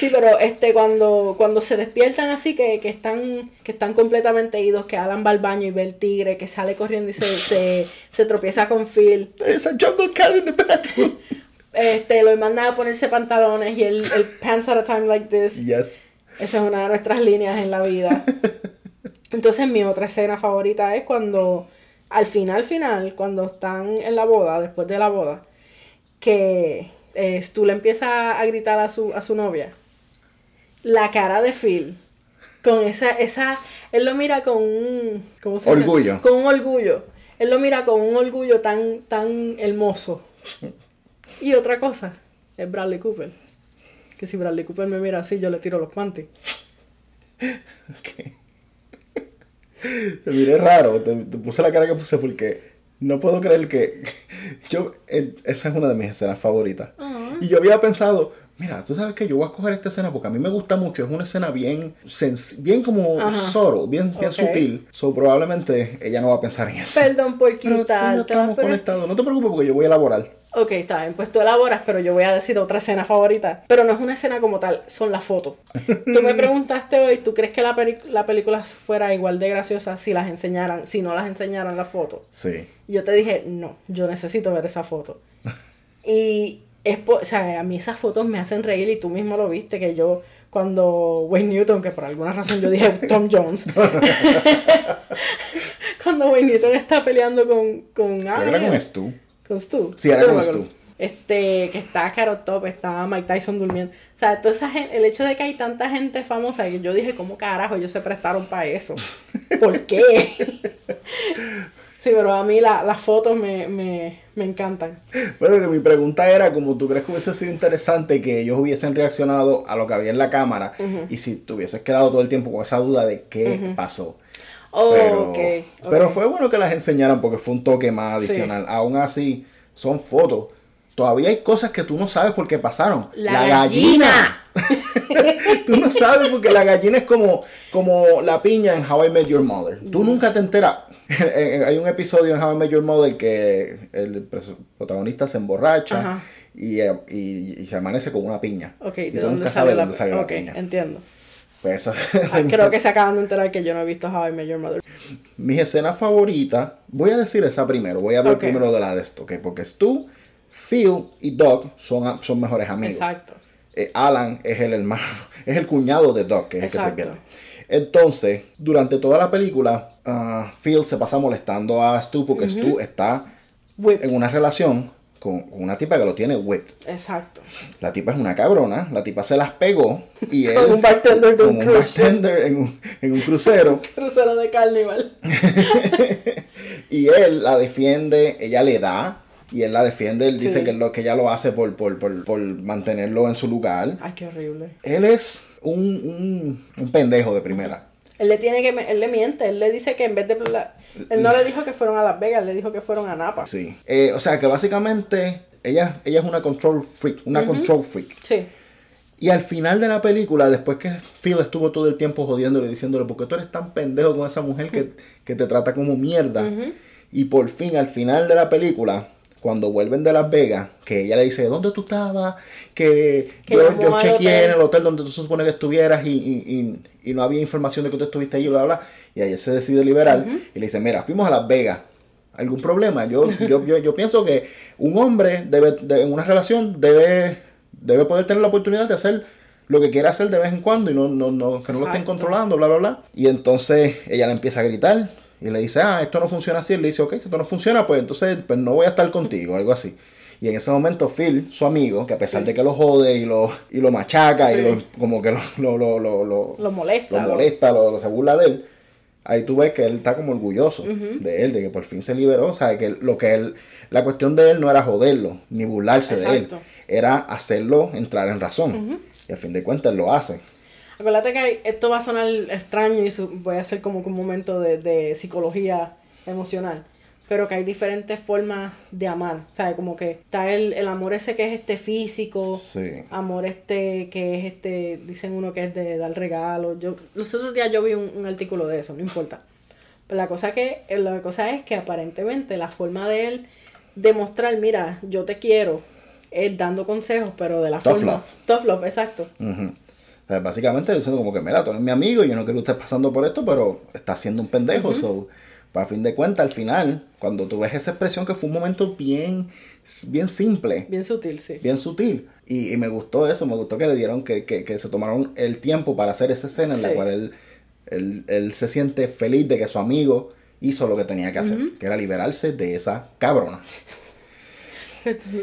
Sí, pero este cuando, cuando se despiertan así que, que están que están completamente idos, que Alan va al baño y ve el tigre, que sale corriendo y se, se, se tropieza con Phil, There's a jungle cat in the este, lo mandan a ponerse pantalones y el, el pants at a time like this. Yes. Esa es una de nuestras líneas en la vida. (laughs) Entonces mi otra escena favorita es cuando, al final, final, cuando están en la boda, después de la boda, que eh, Stu le empieza a gritar a su, a su novia. La cara de Phil, con esa, esa, él lo mira con un, ¿cómo se dice? Orgullo. Con un orgullo. Él lo mira con un orgullo tan, tan hermoso. Y otra cosa, es Bradley Cooper. Que si Bradley Cooper me mira así, yo le tiro los panties. Ok. Te miré raro, te, te puse la cara que puse porque no puedo creer que yo eh, esa es una de mis escenas favoritas. Ah. Y yo había pensado, mira, tú sabes que yo voy a coger esta escena porque a mí me gusta mucho, es una escena bien bien como Ajá. subtle, bien, bien sutil. So probablemente ella no va a pensar en eso. Perdón por yo quitarte. estamos conectados, no te preocupes porque yo voy a elaborar. Ok, está bien, pues tú elaboras, pero yo voy a decir otra escena favorita. Pero no es una escena como tal, son las fotos. (laughs) Tú me preguntaste hoy, ¿tú crees que la, la película fuera igual de graciosa si las enseñaran, si no las enseñaran las fotos? Sí. Yo te dije, no, yo necesito ver esa foto. (laughs) Y es o sea, a mí esas fotos me hacen reír y tú mismo lo viste, que yo cuando Wayne Newton, que por alguna razón yo dije (laughs) Tom Jones, (laughs) cuando Wayne Newton está peleando con, con era con Stu. con Stu. Sí, era con. Stu. Este, que está Carrot Top, está Mike Tyson durmiendo. O sea, toda esa gen- el hecho de que hay tanta gente famosa, que yo dije, ¿cómo carajo ellos se prestaron para eso? ¿Por qué? (laughs) sí, pero a mí la- las fotos me, me, me encantan. Bueno, que mi pregunta era como tú crees que hubiese sido interesante que ellos hubiesen reaccionado a lo que había en la cámara y si te hubieses quedado todo el tiempo con esa duda de qué pasó. Oh, Pero, pero fue bueno que las enseñaran porque fue un toque más adicional. Aún así, son fotos. Todavía hay cosas que tú no sabes por qué pasaron. La gallina. (laughs) tú no sabes porque la gallina es como, como la piña en How I Met Your Mother. Tú nunca te enteras. (laughs) hay un episodio en How I Met Your Mother que el protagonista se emborracha y, eh, y- y se amanece con una piña. Ok, y ¿de tú dónde nunca sale sabes la, dónde sale la Ok, piña. entiendo. Pues esa- Ah, (laughs) creo que se acaban de enterar que yo no he visto How I Met Your Mother. Mis escenas favoritas, voy a decir esa primero, voy a hablar primero de la de esto, ¿ok? Porque Stu, Phil y Doc son, son mejores amigos. Exacto. eh, Alan es el hermano, (laughs) es el cuñado de Doc, que es el que se pierde. Entonces, durante toda la película, ah, Phil se pasa molestando a Stu porque Stu está Whipped. en una relación con, con una tipa que lo tiene whipped. Exacto. La tipa es una cabrona, la tipa se las pegó y (laughs) él... Con un bartender de un con bartender en un, en un crucero (laughs) Crucero de carnival. y él la defiende, ella le da y él la defiende, él dice que, lo, que ella lo hace por, por, por, por mantenerlo en su lugar. Ay, qué horrible. Él es un, un, un pendejo de primera. Él le tiene que, él le miente, él le dice que en vez de, él no le dijo que fueron a Las Vegas, le dijo que fueron a Napa. Sí. Eh, o sea que básicamente ella, ella es una control freak, una control freak. Sí. Y al final de la película, después que Phil estuvo todo el tiempo jodiéndole, diciéndole, porque tú eres tan pendejo con esa mujer que, que te trata como mierda. Y por fin, al final de la película, cuando vuelven de Las Vegas, que ella le dice, ¿dónde tú estabas? Que, Que yo, chequeé en el hotel donde tú se supone que estuvieras y, y- y- y no había información de que tú estuviste allí, bla, bla. Y ayer se decide liberar y le dice, mira, fuimos a Las Vegas. ¿Algún problema? Yo, yo, yo, yo pienso que un hombre debe, de- en una relación debe, debe poder tener la oportunidad de hacer lo que quiera hacer de vez en cuando y no, no, no, que no lo estén controlando, bla, bla, bla. Y entonces ella le empieza a gritar y le dice, ah, esto no funciona así. Él le dice, ok, si esto no funciona, pues entonces pues no voy a estar contigo, algo así. Y en ese momento Phil, su amigo, que a pesar de que lo jode y lo, y lo machaca y lo, como que lo, lo, lo, lo, lo- Lo molesta. lo molesta, se burla de él, ahí tú ves que él está como orgulloso de él, de que por fin se liberó, o sea, que lo que él, la cuestión de él no era joderlo, ni burlarse de él, era hacerlo entrar en razón. Y a fin de cuentas él lo hace. Acuérdate que esto va a sonar extraño y su- voy a hacer como que un momento de, de psicología emocional. Pero que hay diferentes formas de amar. ¿Sabes? Como que está el, el amor ese que es este físico. Sí. Amor este que es este, dicen uno que es de dar regalos. Yo, los otros días yo vi un, un artículo de eso, no importa. Pero la cosa que, la cosa es que aparentemente la forma de él demostrar, mira, yo te quiero, es dando consejos, pero de la Tough forma. love. Tough love, exacto. Ujú. O sea, básicamente diciendo como que, mira, tú eres mi amigo y yo no quiero que estés pasando por esto, pero estás siendo un pendejo. so, para fin de cuentas, al final, cuando tú ves esa expresión que fue un momento bien, bien simple, Bien sutil, sí. bien sutil. Y, y me gustó eso, me gustó que le dieron, que, que, que se tomaron el tiempo para hacer esa escena en la cual él, él, él se siente feliz de que su amigo hizo lo que tenía que hacer, que era liberarse de esa cabrona.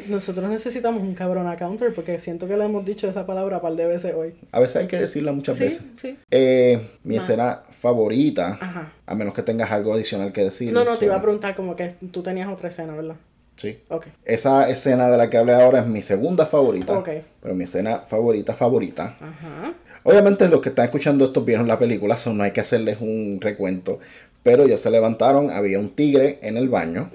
Nosotros necesitamos un cabrón a counter porque siento que le hemos dicho esa palabra un par de veces hoy. A veces hay que decirla muchas Sí, veces. sí. Eh, mi Ma. escena favorita, Ajá. a menos que tengas algo adicional que decir. No, no, te iba a preguntar como que tú tenías otra escena, ¿verdad? Sí. Ok. Esa escena de la que hablé ahora es mi segunda favorita. Ok. Pero mi escena favorita, favorita. Ajá. Obviamente los que están escuchando esto vieron la película, so no hay que hacerles un recuento. Pero ellos se levantaron, había un tigre en el baño.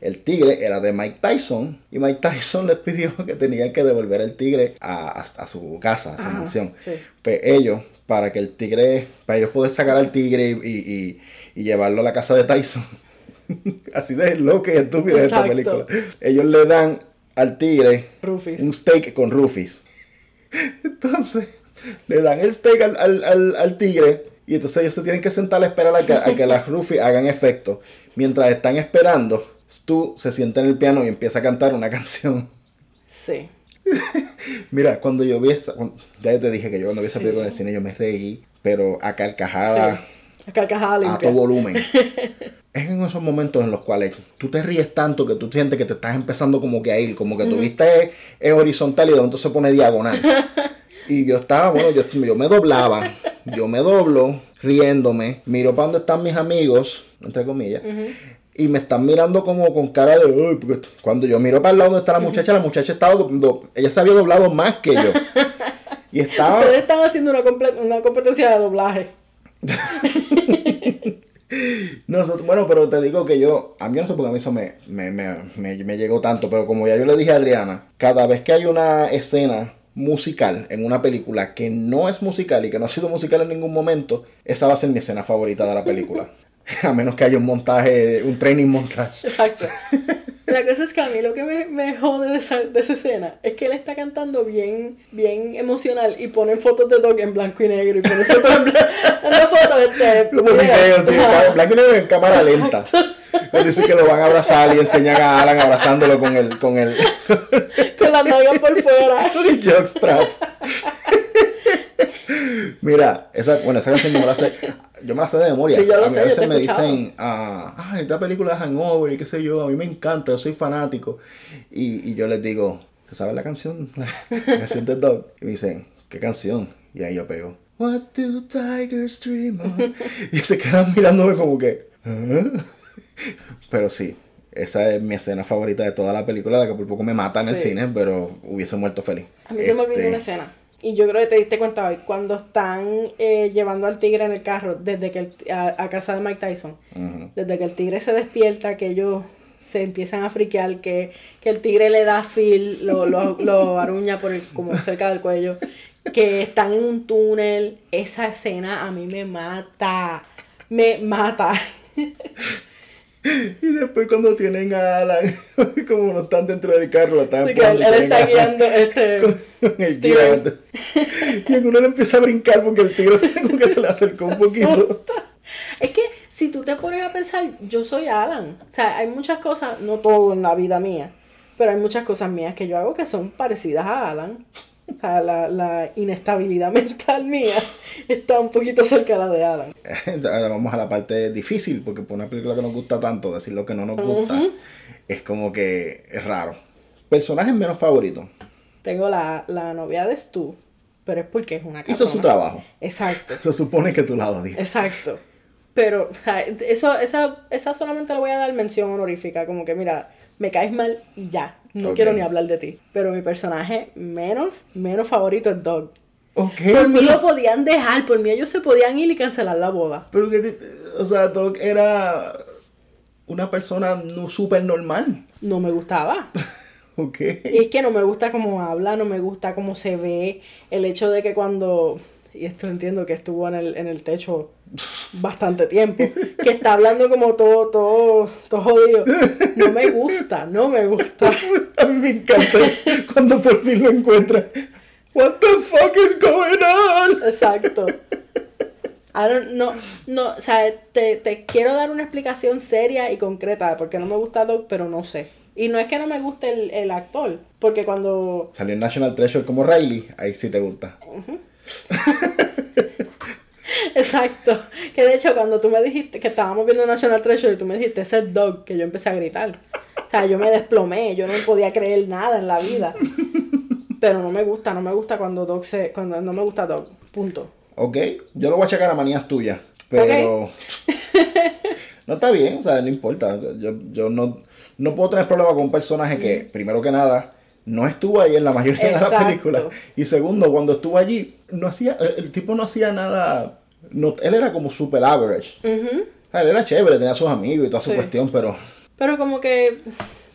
El tigre era de Mike Tyson. Y Mike Tyson (laughs) les pidió que tenían que devolver el tigre a, a- a su casa, a su Ajá, mansión. sí. Pues ellos, para que el tigre, para ellos poder sacar al tigre y, y- y- y llevarlo a la casa de Tyson. (laughs) Así de loco y estúpido esta Exacto. película. Ellos le dan al tigre Rufus. un steak con rufis. (laughs) Entonces, le dan el steak al, al- al- al tigre y entonces ellos se tienen que sentar a esperar a que, a que las (laughs) rufis hagan efecto. Mientras están esperando, Stu se sienta en el piano y empieza a cantar una (laughs) canción. Sí. (laughs) Mira, cuando yo vi esa, ya te dije que yo cuando vi esa película en el cine yo me reí, pero a carcajada, Sí. A carcajada a limpia. todo volumen. es en esos momentos en los cuales tú te ríes tanto que tú sientes que te estás empezando como que a ir, como que tu vista es, es horizontal y de momento se pone diagonal. Y yo estaba, bueno, yo, yo me doblaba, yo me doblo riéndome, miro para donde están mis amigos, entre comillas, y me están mirando como con cara de, cuando yo miro para el lado donde está la muchacha, la muchacha estaba, ella se había doblado más que yo. (laughs) Y estaba... Ustedes están haciendo una, competencia de doblaje. (laughs) Nosotros- bueno, pero te digo que yo, a mí no sé porque a mí eso me, me, me, me, me llegó tanto, pero como ya yo le dije a Adriana, cada vez que hay una escena musical en una película que no es musical y que no ha sido musical en ningún momento, esa va a ser mi escena favorita de la película. (laughs) a menos que haya un montaje, un training montage. Exacto. (laughs) La cosa es que a mí lo que me, me jode de esa, de esa escena es que él está cantando bien, bien emocional y ponen fotos de Doc en blanco y negro y ponen fotos en blanco. (laughs) Una foto este, sí, en blanco y negro en cámara lenta. Él dice que lo van a abrazar y enseñan a Alan abrazándolo con el, con el, (laughs) Con las nalgas por fuera. (laughs) El jockstrap. Mira, esa, bueno, esa canción yo me la sé, yo me la sé de memoria. Sí, yo lo a mí sé, a veces me escuchado. dicen, ah, ah, esta película de Hangover y qué sé yo, a mí me encanta, yo soy fanático. Y, y yo les digo, ¿tú sabes la canción? La canción de Dog. Y me dicen, ¿qué canción? Y ahí yo pego, What do tigers dream of? (laughs) Y se quedan mirándome como que, ¿ah? Pero sí, esa es mi escena favorita de toda la película, la que por poco me mata en el cine, pero hubiese muerto feliz. A mí se me olvidó Este, una escena. Y yo creo que te diste cuenta hoy, cuando están eh, llevando al tigre en el carro desde que el- a, a casa de Mike Tyson, desde que el tigre se despierta, que ellos se empiezan a friquear, que, que el tigre le da fil, lo, lo, lo aruña por el, como cerca del cuello, que están en un túnel, esa escena a mí me mata, me mata. (laughs) Y después cuando tienen a Alan, (laughs) como no están dentro del carro, lo están que él, está guiando este... (laughs) con el. Y en uno le empieza a brincar porque el tigre está como que se le acercó un poquito. Es que si tú te pones a pensar, yo soy Alan. O sea, hay muchas cosas, no todo en la vida mía, pero hay muchas cosas mías que yo hago que son parecidas a Alan. O sea, la, la inestabilidad (laughs) mental mía está un poquito cerca de la de Alan. Ahora vamos a la parte difícil, porque por una película que nos gusta tanto, decir lo que no nos gusta, es como que es raro. Personajes menos favoritos. Tengo la, la novia de Stu, pero es porque es una Hizo su trabajo. Exacto. (laughs) Se supone que tú la odias. Exacto. Pero, o sea, eso, esa, esa solamente le voy a dar mención honorífica, como que mira, me caes mal y ya, no quiero ni hablar de ti. Pero mi personaje menos, menos favorito es Dog. Ok. Por mí lo podían dejar, por mí ellos se podían ir y cancelar la boda. Pero que, te- o sea, Doc era una persona no súper normal. No me gustaba. (laughs) Ok. Y es que no me gusta cómo habla, no me gusta cómo se ve, el hecho de que cuando, y esto entiendo que estuvo en el, en el techo bastante tiempo, que está hablando como todo, todo, todo jodido. No me gusta, no me gusta. (laughs) A mí me encanta cuando por fin lo encuentra. What the fuck is going on? Exacto. I don't- no, no, o sea, te, te quiero dar una explicación seria y concreta de por qué no me gusta Doc, pero no sé. Y no es que no me guste el, el actor, porque cuando Salió en National Treasure como Riley, ahí sí te gusta. (laughs) (laughs) Exacto. Que de hecho, cuando tú me dijiste que estábamos viendo National Treasure y tú me dijiste ese dog, que yo empecé a gritar. O sea, yo me desplomé, yo no podía creer nada en la vida. (laughs) Pero no me gusta, no me gusta cuando Dog se. Cuando no me gusta Dog. Punto. Ok, yo lo voy a checar a manías tuyas, pero (laughs) no está bien, o sea, no importa. Yo, yo no, no puedo tener problema con un personaje que, primero que nada, no estuvo ahí en la mayoría de las películas. Y segundo, cuando estuvo allí, no hacía, el, tipo no hacía nada, no, él era como super average. Sea, él era chévere, tenía sus amigos y toda su Sí. cuestión, pero Pero como que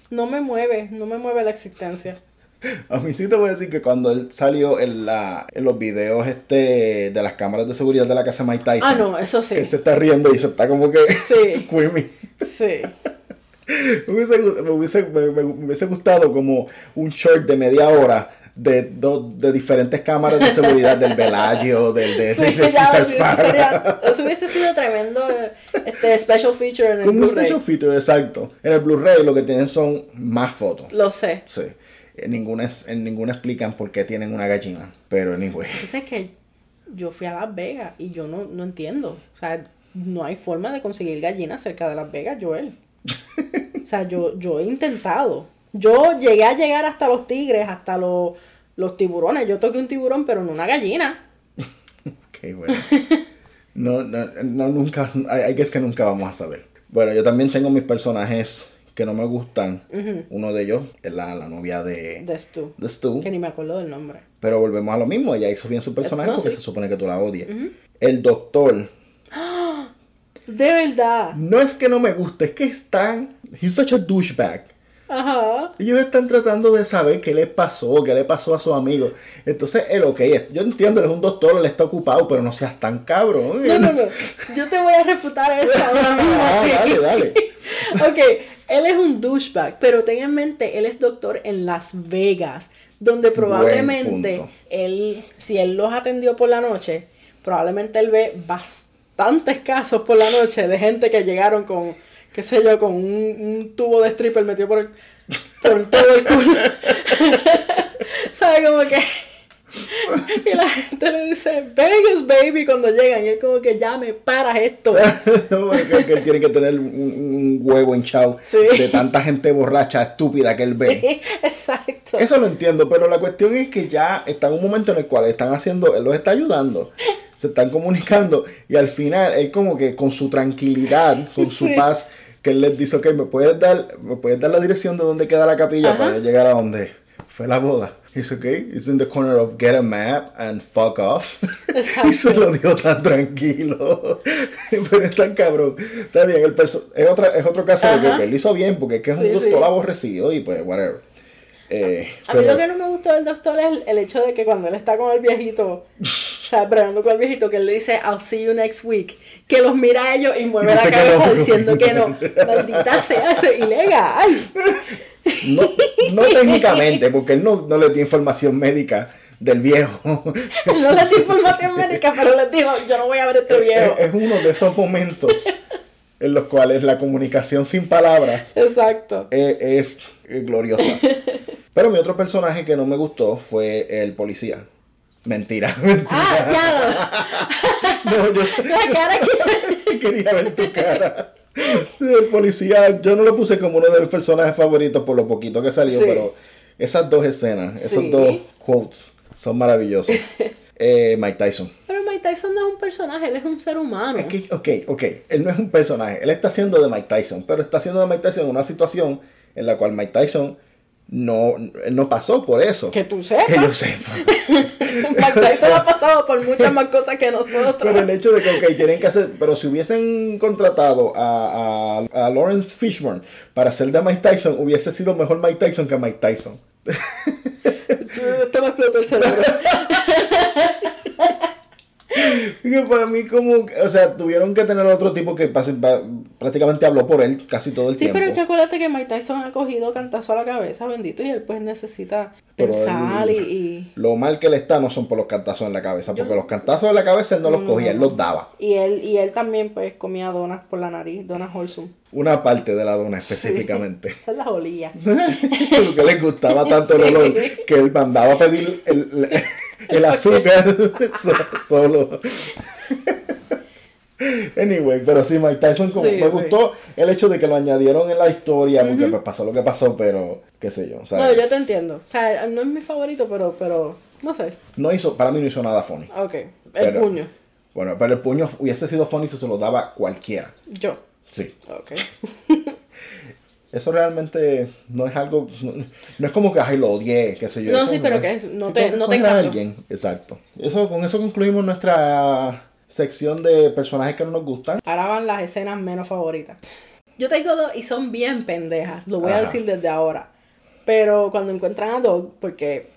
no me mueve, no me mueve la existencia. (laughs) a mí sí te voy a decir que cuando él salió en, la, en los videos este de las cámaras de seguridad de la casa de Mike Tyson, Ah, no, eso sí. que él se está riendo y se está como que Sí. (laughs) squirmy. Sí. Me hubiese, me, hubiese, me- hubiese gustado como un short de media hora de, do- de diferentes cámaras de seguridad del Bellagio, del de, Sí, de- Caesar's eso, hubiese sido tremendo este special feature en el Como un Blu-ray. special feature, exacto. En el Blu-ray lo que tienen son más fotos. Lo sé. Sí. En ninguna, en ninguna explican por qué tienen una gallina. Pero anyway. Entonces es que yo fui a Las Vegas y yo no, no entiendo. O sea, no hay forma de conseguir gallinas cerca de Las Vegas, Joel. O sea, yo, yo he intentado. Yo llegué a llegar hasta los tigres, hasta los, los tiburones. Yo toqué un tiburón, pero no una gallina. Ok, bueno. No, no, no, nunca, hay, que es que nunca vamos a saber. Bueno, yo también tengo mis personajes que no me gustan. Uno de ellos es la, la novia de, De Stu. de Stu. Que ni me acuerdo del nombre. Pero volvemos a lo mismo, ella hizo bien su personaje no, porque sí. se supone que tú la odias. El doctor, De verdad. no es que no me guste, es que están, he's such a douchebag. Ajá. Ellos están tratando de saber qué le pasó, qué le pasó a su amigo. Entonces, él, ok, yo entiendo, él es un doctor, él está ocupado, pero no seas tan cabrón. No, no, no. (laughs) Yo te voy a refutar eso (laughs) ahora mismo. Ah, dale, dale. (laughs) Ok, él es un douchebag, pero ten en mente, él es doctor en Las Vegas, donde probablemente él, si él los atendió por la noche, probablemente él ve bastantes casos por la noche de gente que llegaron con, qué sé yo, con un, un tubo de stripper metido por, el- por todo el culo. (laughs) ¿Sabes? Como que. (laughs) y la gente le dice, Vegas, baby, cuando llegan. Y él, como que ya me paras esto. (laughs) es que, él tiene que tener un, un huevo hinchado Sí. de tanta gente borracha, estúpida que él ve. (laughs) Exacto. Eso lo entiendo, pero la cuestión es que ya está en un momento en el cual están haciendo, él los está ayudando, se están comunicando y al final él como que con su tranquilidad, con su Sí. paz, que él les dice, ok, ¿me puedes dar, me puedes dar la dirección de dónde queda la capilla Ajá. para yo llegar a donde fue la boda? Dice, ok, it's in the corner of get a map and fuck off. (laughs) y se lo dio tan tranquilo. (laughs) pero es tan cabrón. Está bien, el es, otra, es otro caso de que, Ajá. que él hizo bien porque es que es un Sí, sí. doctor aborrecido y pues whatever. Eh, A mí pero- lo que no me gustó del doctor es el, el hecho de que cuando él está con el viejito, o sea, bregando con el viejito, que él le dice, I'll see you next week, que los mira a ellos y mueve Y la que cabeza no. diciendo que no. (laughs) Maldita se hace ilegal. No, no técnicamente, porque él no, no le dio información médica del viejo. (laughs) No les di información médica, pero les dijo, yo no voy a ver a este es, viejo. es uno de esos momentos en los cuales la comunicación sin palabras Exacto. es, es, gloriosa. Pero mi otro personaje que no me gustó fue el policía. Mentira, (laughs) mentira. Ah, ya No, yo sé- lo. La cara que... (laughs) quería ver tu cara. El policía, yo no lo puse como uno de mis personajes favoritos por lo poquito que salió, Sí. pero esas dos escenas, esos dos quotes son maravillosos. (laughs) Eh, Mike Tyson. Pero Mike Tyson no es un personaje, él es un ser humano. Es que, ok, ok, él no es un personaje, él está haciendo de Mike Tyson, pero está haciendo de Mike Tyson en una situación en la cual Mike Tyson no, no pasó por eso. Que tú sepas. Que yo sepa. (laughs) Mike Tyson (laughs) ha pasado por muchas más cosas que nosotros. Pero el hecho de que, ok, tienen que hacer, pero si hubiesen contratado a, a, a Lawrence Fishburne para hacer de Mike Tyson, hubiese sido mejor Mike Tyson que Mike Tyson. (laughs) Te me explotó el cerebro. (laughs) Que para mí como, o sea, tuvieron que tener otro tipo que prácticamente habló por él casi todo el Sí, tiempo. pero es que acuérdate que Mike Tyson ha cogido cantazo a la cabeza, bendito, y él pues necesita Pero pensar él- y, Lo mal que le está no son por los cantazos en la cabeza, porque Yo- los cantazos en la cabeza él no los cogía, él los daba. y él y él también pues comía donas por la nariz, donas wholesome. Una parte de la dona (laughs) específicamente. Esa es la olía. Porque le gustaba tanto el (laughs) Sí. olor que él mandaba a pedir el, el- (laughs) el azúcar (laughs) so- solo. Anyway, pero sí, Mike Tyson como, Sí, me sí. gustó el hecho de que lo añadieron en la historia, porque pasó lo que pasó, pero qué sé yo. No, yo te entiendo. O sea, no es mi favorito, pero, pero, no sé. no hizo, para mí no hizo nada funny. Ok, el Pero- puño. Bueno, pero el puño hubiese sido funny si se lo daba cualquiera. Yo. Sí. Ok. (laughs) Eso realmente no es algo, no, no es como que ay lo odié, qué sé yo. No, sí, pero que- que no si te- no te a alguien, exacto. Eso, con eso concluimos nuestra sección de personajes que no nos gustan. Ahora van las escenas menos favoritas. Yo tengo dos y son bien pendejas, lo voy a Ajá. decir desde ahora. Pero cuando encuentran a Dog, porque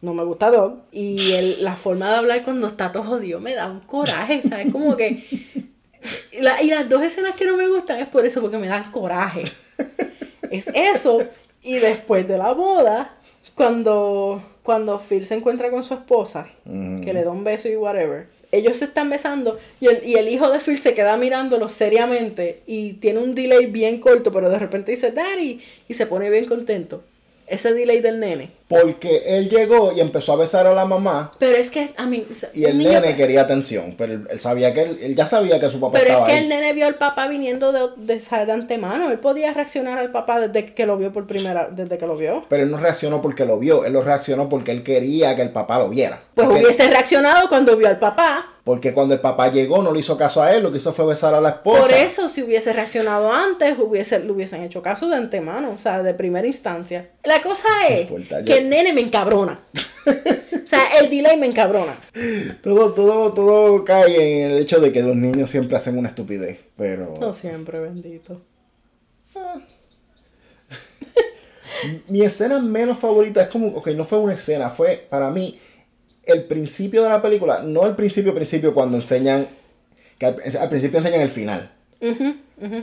no me gusta Dog, y el- la forma de hablar cuando está todo jodido me da un coraje, ¿sabes? Como que... (laughs) La- y las dos escenas que no me gustan es por eso, porque me dan coraje. (laughs) Es eso, y después de la boda, cuando, cuando Phil se encuentra con su esposa, que le da un beso y whatever, ellos se están besando y el, y el hijo de Phil se queda mirándolo seriamente y tiene un delay bien corto, pero de repente dice, Daddy, y se pone bien contento. Ese delay del nene. Porque él llegó y empezó a besar a la mamá Pero es que, a mí... y el nene quería atención, pero él, él sabía que él, él ya sabía que su papá Pero es estaba que ahí. el nene vio al papá viniendo de, de, de antemano. Él podía reaccionar al papá desde que lo vio por primera, desde que lo vio. Pero él no reaccionó porque lo vio, él lo reaccionó porque él quería que el papá lo viera. Pues porque, hubiese reaccionado cuando vio al papá. Porque cuando el papá llegó no le hizo caso a él, lo que hizo fue besar a la esposa. Por eso, si hubiese reaccionado antes, hubiese, le hubiesen hecho caso de antemano, o sea, de primera instancia. La cosa es importa, que el nene me encabrona. o sea, el delay me encabrona. Todo, todo, todo cae en el hecho de que los niños siempre hacen una estupidez. Pero No siempre, bendito. (laughs) mi escena menos favorita es como, ok, no fue una escena, fue para mí el principio de la película, no el principio, principio cuando enseñan, que al, al principio enseñan el final.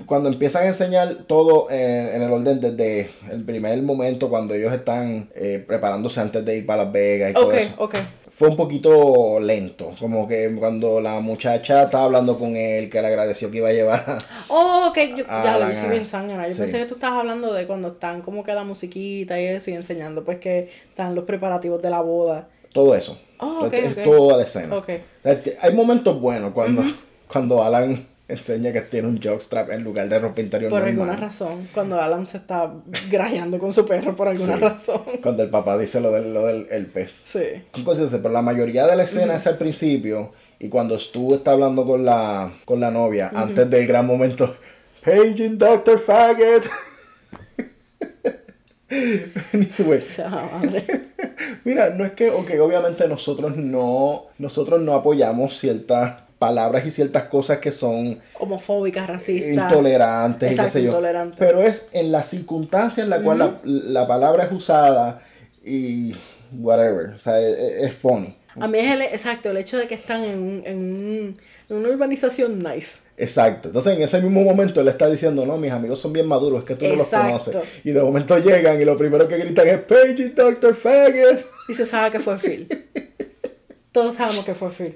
Cuando empiezan a enseñar todo en, en el orden desde el primer momento cuando ellos están eh, preparándose antes de ir para Las Vegas y todo Ok, eso. ok. fue un poquito lento. Como que cuando la muchacha estaba hablando con él, que le agradeció que iba a llevar a... Oh, ok, yo, ya lo hice bien sangana. Yo sí. pensé que tú estabas hablando de cuando están como que la musiquita y eso y enseñando pues que están los preparativos de la boda. Todo eso. Oh, Es. Toda la escena. Hay momentos buenos cuando, (laughs) cuando Alan enseña que tiene un jockstrap en lugar de ropa interior Por normal. alguna razón, cuando Alan se está grajeando con su perro por alguna Sí. razón. (laughs) Cuando el papá dice lo del, lo del el pez. Sí. Cosas así, pero la mayoría de la escena es al principio y cuando Stu está hablando con la, con la novia, antes del gran momento, Paging Dr. Faggot. (laughs) (laughs) Anyway, (laughs) madre. (laughs) Mira, no es que, ok, obviamente nosotros no, nosotros no apoyamos ciertas palabras y ciertas cosas que son Homofóbica, racista. intolerantes y qué Exacto, sé yo. intolerante. Pero es en la circunstancia en la cual la, la palabra es usada y whatever. O sea, es, es funny. A mí es el, exacto, el hecho de que están en, un- en, un- en una urbanización nice. Exacto. Entonces en ese mismo momento él está diciendo, no, mis amigos son bien maduros, es que tú no los conoces. Y de momento llegan y lo primero que gritan es Paging Dr. Faggot. Y se sabe que fue Phil. (laughs) Todos sabemos que fue Phil.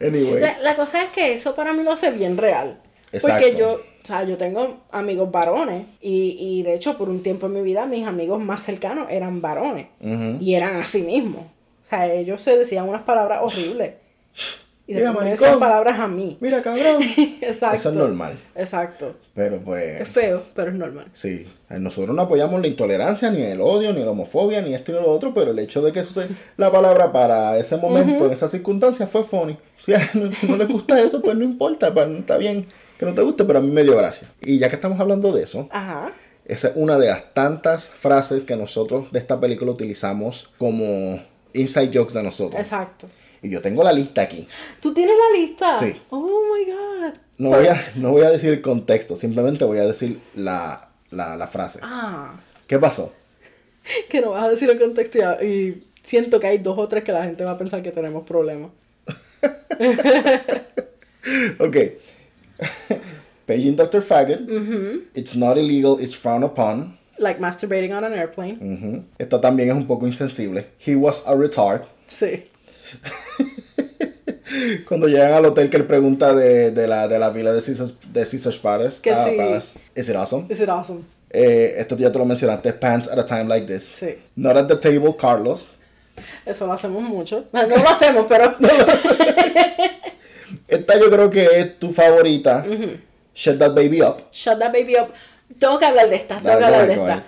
Anyway. La, la cosa es que eso para mí lo hace bien real. Exacto. Porque yo, o sea, yo tengo amigos varones y, y de hecho por un tiempo en mi vida mis amigos más cercanos eran varones y eran así mismos. O sea, ellos se decían unas palabras horribles. Y Mira, después me palabras a mí. Mira, cabrón. (laughs) Exacto. Eso es normal. Exacto. Pero pues... Es feo, pero es normal. Sí, nosotros no apoyamos la intolerancia, ni el odio, ni la homofobia, ni esto ni lo otro, pero el hecho de que use la palabra para ese momento, en esa circunstancia, fue funny. Si a- (laughs) no, si no le gusta eso, pues no importa, pues, está bien que no te guste, pero a mí me dio gracia. Y ya que estamos hablando de eso, Ajá. esa es una de las tantas frases que nosotros de esta película utilizamos como inside jokes de nosotros. Exacto. Y yo tengo la lista aquí. ¿Tú tienes la lista? Sí. Oh my god. No voy a, no voy a decir el contexto, simplemente voy a decir la, la, la frase. Ah. ¿Qué pasó? (laughs) Que no vas a decir el contexto y, y siento que hay dos o tres que la gente va a pensar que tenemos problemas. (laughs) Ok. (laughs) Paging Dr. Faggot. It's not illegal, it's frowned upon. Like masturbating on an airplane. Esta también es un poco insensible. He was a retard. Sí. (laughs) Cuando llegan al hotel que él pregunta de, de la, de la villa de Caesar's, de Caesar's Palace. Que ah, sí. Palace. Is it awesome? Is it awesome? Eh, esto ya te lo mencionaste. Pants at a time like this. Sí. Not at the table, Carlos. Eso lo hacemos mucho. No, (laughs) no lo hacemos, pero. (laughs) Esta yo creo que es tu favorita. Shut that baby up. Shut that baby up. Tengo que hablar de esta. Tengo Dale, que hablar de esta.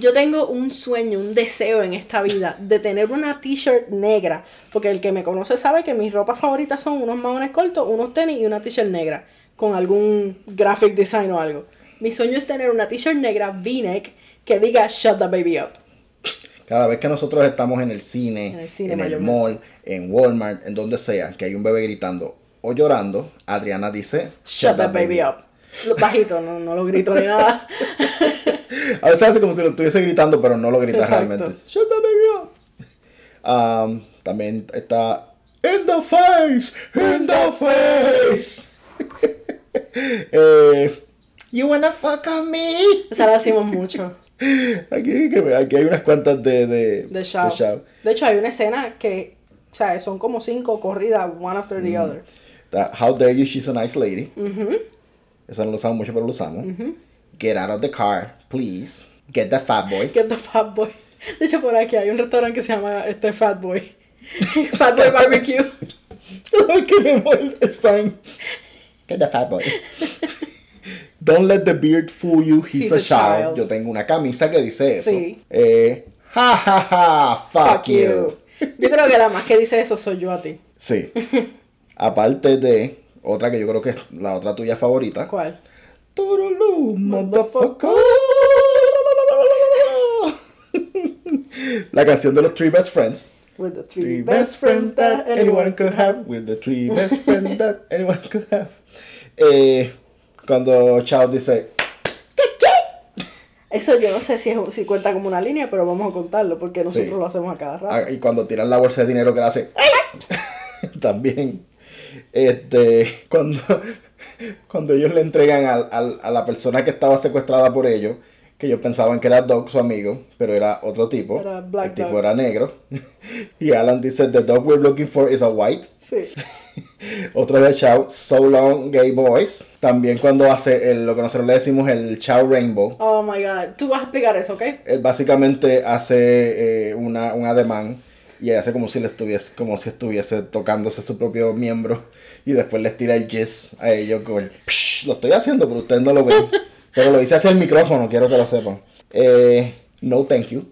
Yo tengo un sueño, un deseo en esta vida de tener una t-shirt negra. Porque el que me conoce sabe que mis ropas favoritas son unos maones cortos, unos tenis y una t-shirt negra. Con algún graphic design o algo. Mi sueño es tener una t-shirt negra V-neck que diga Shut the baby up. Cada vez que nosotros estamos en el cine, En el mall, en Walmart, en donde sea, que hay un bebé gritando o llorando, Adriana dice, Shut that baby up. Bajito, no, no lo grito ni nada. (laughs) A veces hace como si lo estuviese gritando, pero no lo grita Exacto. realmente. Shut that baby up. Um, también está In the face, in the face. (laughs) eh, you wanna fuck on me. Esa la decimos mucho. Aquí, aquí hay unas cuantas de, de, De Shaw. de hecho, hay una escena que, o sea, son como cinco corridas, one after Mm. the other. Está, How dare you, she's a nice lady. Esa no lo usamos mucho, pero lo usamos. Get out of the car, please. Get the fat boy. Get the Fat Boy. De hecho, por aquí hay un restaurante que se llama este Fat Boy. (laughs) (laughs) Fat Boy Barbecue. Que me sign. Get the fat boy. (laughs) Don't let the beard fool you, he's, He's a, a child. child. Yo tengo una camisa que dice eso. Sí. Eh, ja, ja, ja, fuck, you. Yo creo que la más que dice eso soy yo a ti. Sí. Aparte de otra que yo creo que es la otra tuya favorita. ¿Cuál? Turulú, motherfucker. La canción de los Three Best Friends. With the three, Three best friends that anyone could have. With the three best friends that anyone could have. Eh, cuando Chao dice, Eso yo no sé si, es, si cuenta como una línea, pero vamos a contarlo porque nosotros Sí. lo hacemos a cada rato. ah, y cuando tiran la bolsa de dinero que le hace, (laughs) también. Este, (laughs) cuando, cuando ellos le entregan al- al- a la persona que estaba secuestrada por ellos, que ellos pensaban que era Doc su amigo, pero era otro tipo. Era Black el tipo era negro. (laughs) y Alan dice, the dog we're looking for is a white. Sí. (laughs) Otro de Chow, So Long Gay Boys. También cuando hace el- lo que nosotros le decimos el Chow Rainbow. Oh my god. Tú vas a explicar eso, ¿ok? Él básicamente hace eh, una, un ademán y hace como si le estuviese, como si estuviese tocándose su propio miembro y después les tira el jizz a ellos con el "Psh, lo estoy haciendo pero ustedes no lo ven. (laughs) Pero lo hice hacia el micrófono, quiero que lo sepan. Eh, no thank you.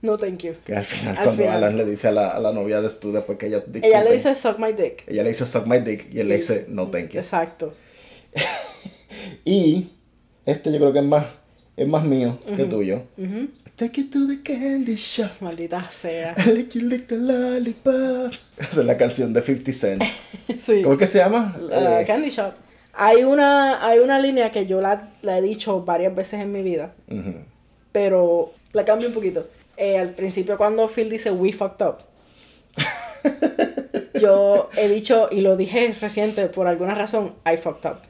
No, thank you. Que al final Al cuando final. Alan le dice a la, a la novia de Stu después que ella Ella le dice suck my dick. ella le dice suck my dick y él le dice no thank you. Exacto. (laughs) Y este yo creo que es más, es más mío que tuyo. Take it to the candy shop. (laughs) Maldita sea. I let you lick the lollipop. Esa es la canción de 50 Cent. (laughs) Sí. ¿Cómo que se llama? Uh, Eh, Candy Shop. Hay una, hay una línea que yo la, la he dicho varias veces en mi vida, ujú. pero la cambio un poquito. Eh, al principio cuando Phil dice we fucked up, (laughs) yo he dicho, y lo dije reciente por alguna razón, I fucked up.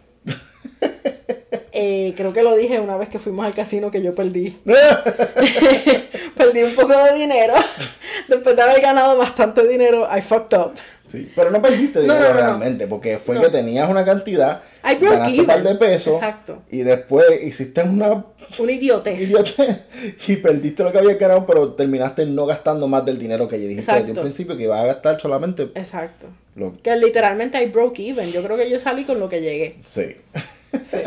Eh, creo que lo dije una vez que fuimos al casino que yo perdí. (laughs) (laughs) perdí un poco de dinero. (laughs) Después de haber ganado bastante dinero, I fucked up. Sí, pero no perdiste dinero no, no, no. realmente, porque fue que tenías una cantidad, ganaste un par de pesos, Exacto. y después hiciste una Un idiotez. idiota y perdiste lo que habías ganado, pero terminaste no gastando más del dinero que dijiste desde un Exacto. principio que ibas a gastar solamente Exacto. lo Que literalmente I broke even. Yo creo que yo salí con lo que llegué. Sí. (laughs) Sí.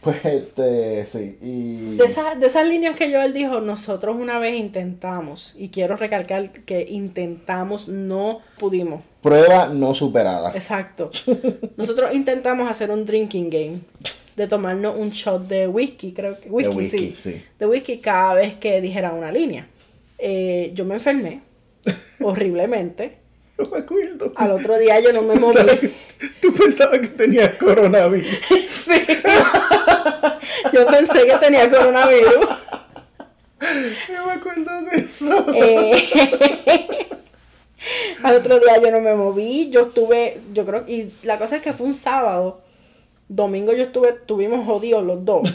Pues este, sí. Y... De, esas, de esas líneas que Joel dijo, nosotros una vez intentamos, y quiero recalcar que intentamos, no pudimos. Prueba no superada. Exacto. (laughs) Nosotros intentamos hacer un drinking game. De tomarnos un shot de whisky, creo que. Whisky, whisky, sí. sí. De whisky cada vez que dijera una línea. Eh, yo me enfermé. (laughs) horriblemente. (laughs) No me acuerdo. Al otro día yo no me (laughs) moví. Que- Tú pensabas que tenías coronavirus. (laughs) Sí. Yo pensé que tenía coronavirus. Yo me acuerdo de eso. Eh, al otro día yo no me moví. Yo estuve, yo creo, y la cosa es que fue un sábado. Domingo yo estuve, estuvimos jodidos los dos.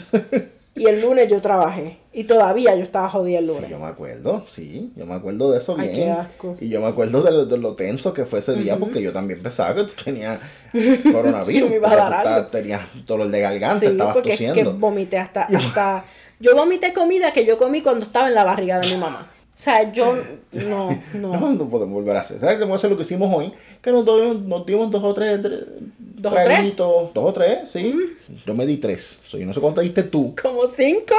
Y el lunes yo trabajé. Y todavía yo estaba jodida el Sí, lunes. yo me acuerdo, sí, yo me acuerdo de eso Ay, bien. qué asco. Y yo me acuerdo de lo, de lo tenso que fue ese día, porque yo también pensaba que tú tenías (laughs) coronavirus. Me iba a dar algo. tenías dolor de garganta, Sí, estabas porque es que tosiendo. vomité hasta, (laughs) hasta... Yo vomité comida que yo comí cuando estaba en la barriga de mi mamá. O sea, yo... No, (laughs) No, no. no podemos volver a hacer. ¿Sabes? Vamos a hacer lo que hicimos hoy. Que nos, nos dimos dos o tres. tre- ¿Dos o tres? Dos o tres, sí. Yo me di tres. So, yo no sé cuánto diste tú. Como cinco.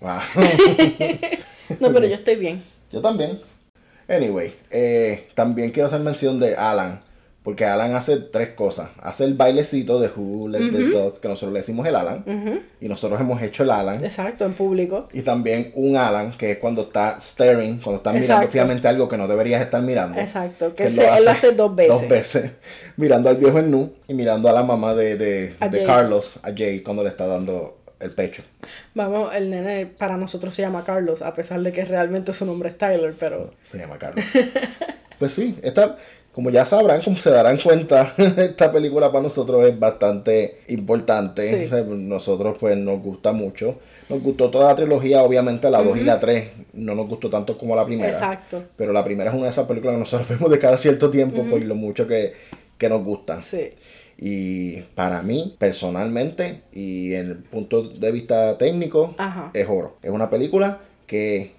Wow. (laughs) No, pero yo estoy bien. yo también. Anyway, eh, también quiero hacer mención de Alan. Porque Alan hace tres cosas. Hace el bailecito de Who Let the Dogs, que nosotros le decimos el Alan. Y nosotros hemos hecho el Alan. Exacto, en público. Y también un Alan, que es cuando está staring, cuando estás mirando fijamente algo que no deberías estar mirando. Exacto, que Que él, se- él lo hace dos veces. Dos veces. (laughs) Mirando al viejo en nu y mirando a la mamá de, de, A de Jay. Carlos, a Jay, cuando le está dando el pecho. Vamos, el nene para nosotros se llama Carlos, a pesar de que realmente su nombre es Tyler, pero... Se llama Carlos. (laughs) pues sí, esta, como ya sabrán, como se darán cuenta, (laughs) esta película para nosotros es bastante importante. Sí. O sea, nosotros pues nos gusta mucho. Nos gustó toda la trilogía, obviamente la 2 y la 3 no nos gustó tanto como la primera. Exacto. Pero la primera es una de esas películas que nosotros (laughs) vemos de cada cierto tiempo por lo mucho que, que nos gusta. Sí. Y para mí, personalmente, y en el punto de vista técnico, Ajá. es oro. Es una película que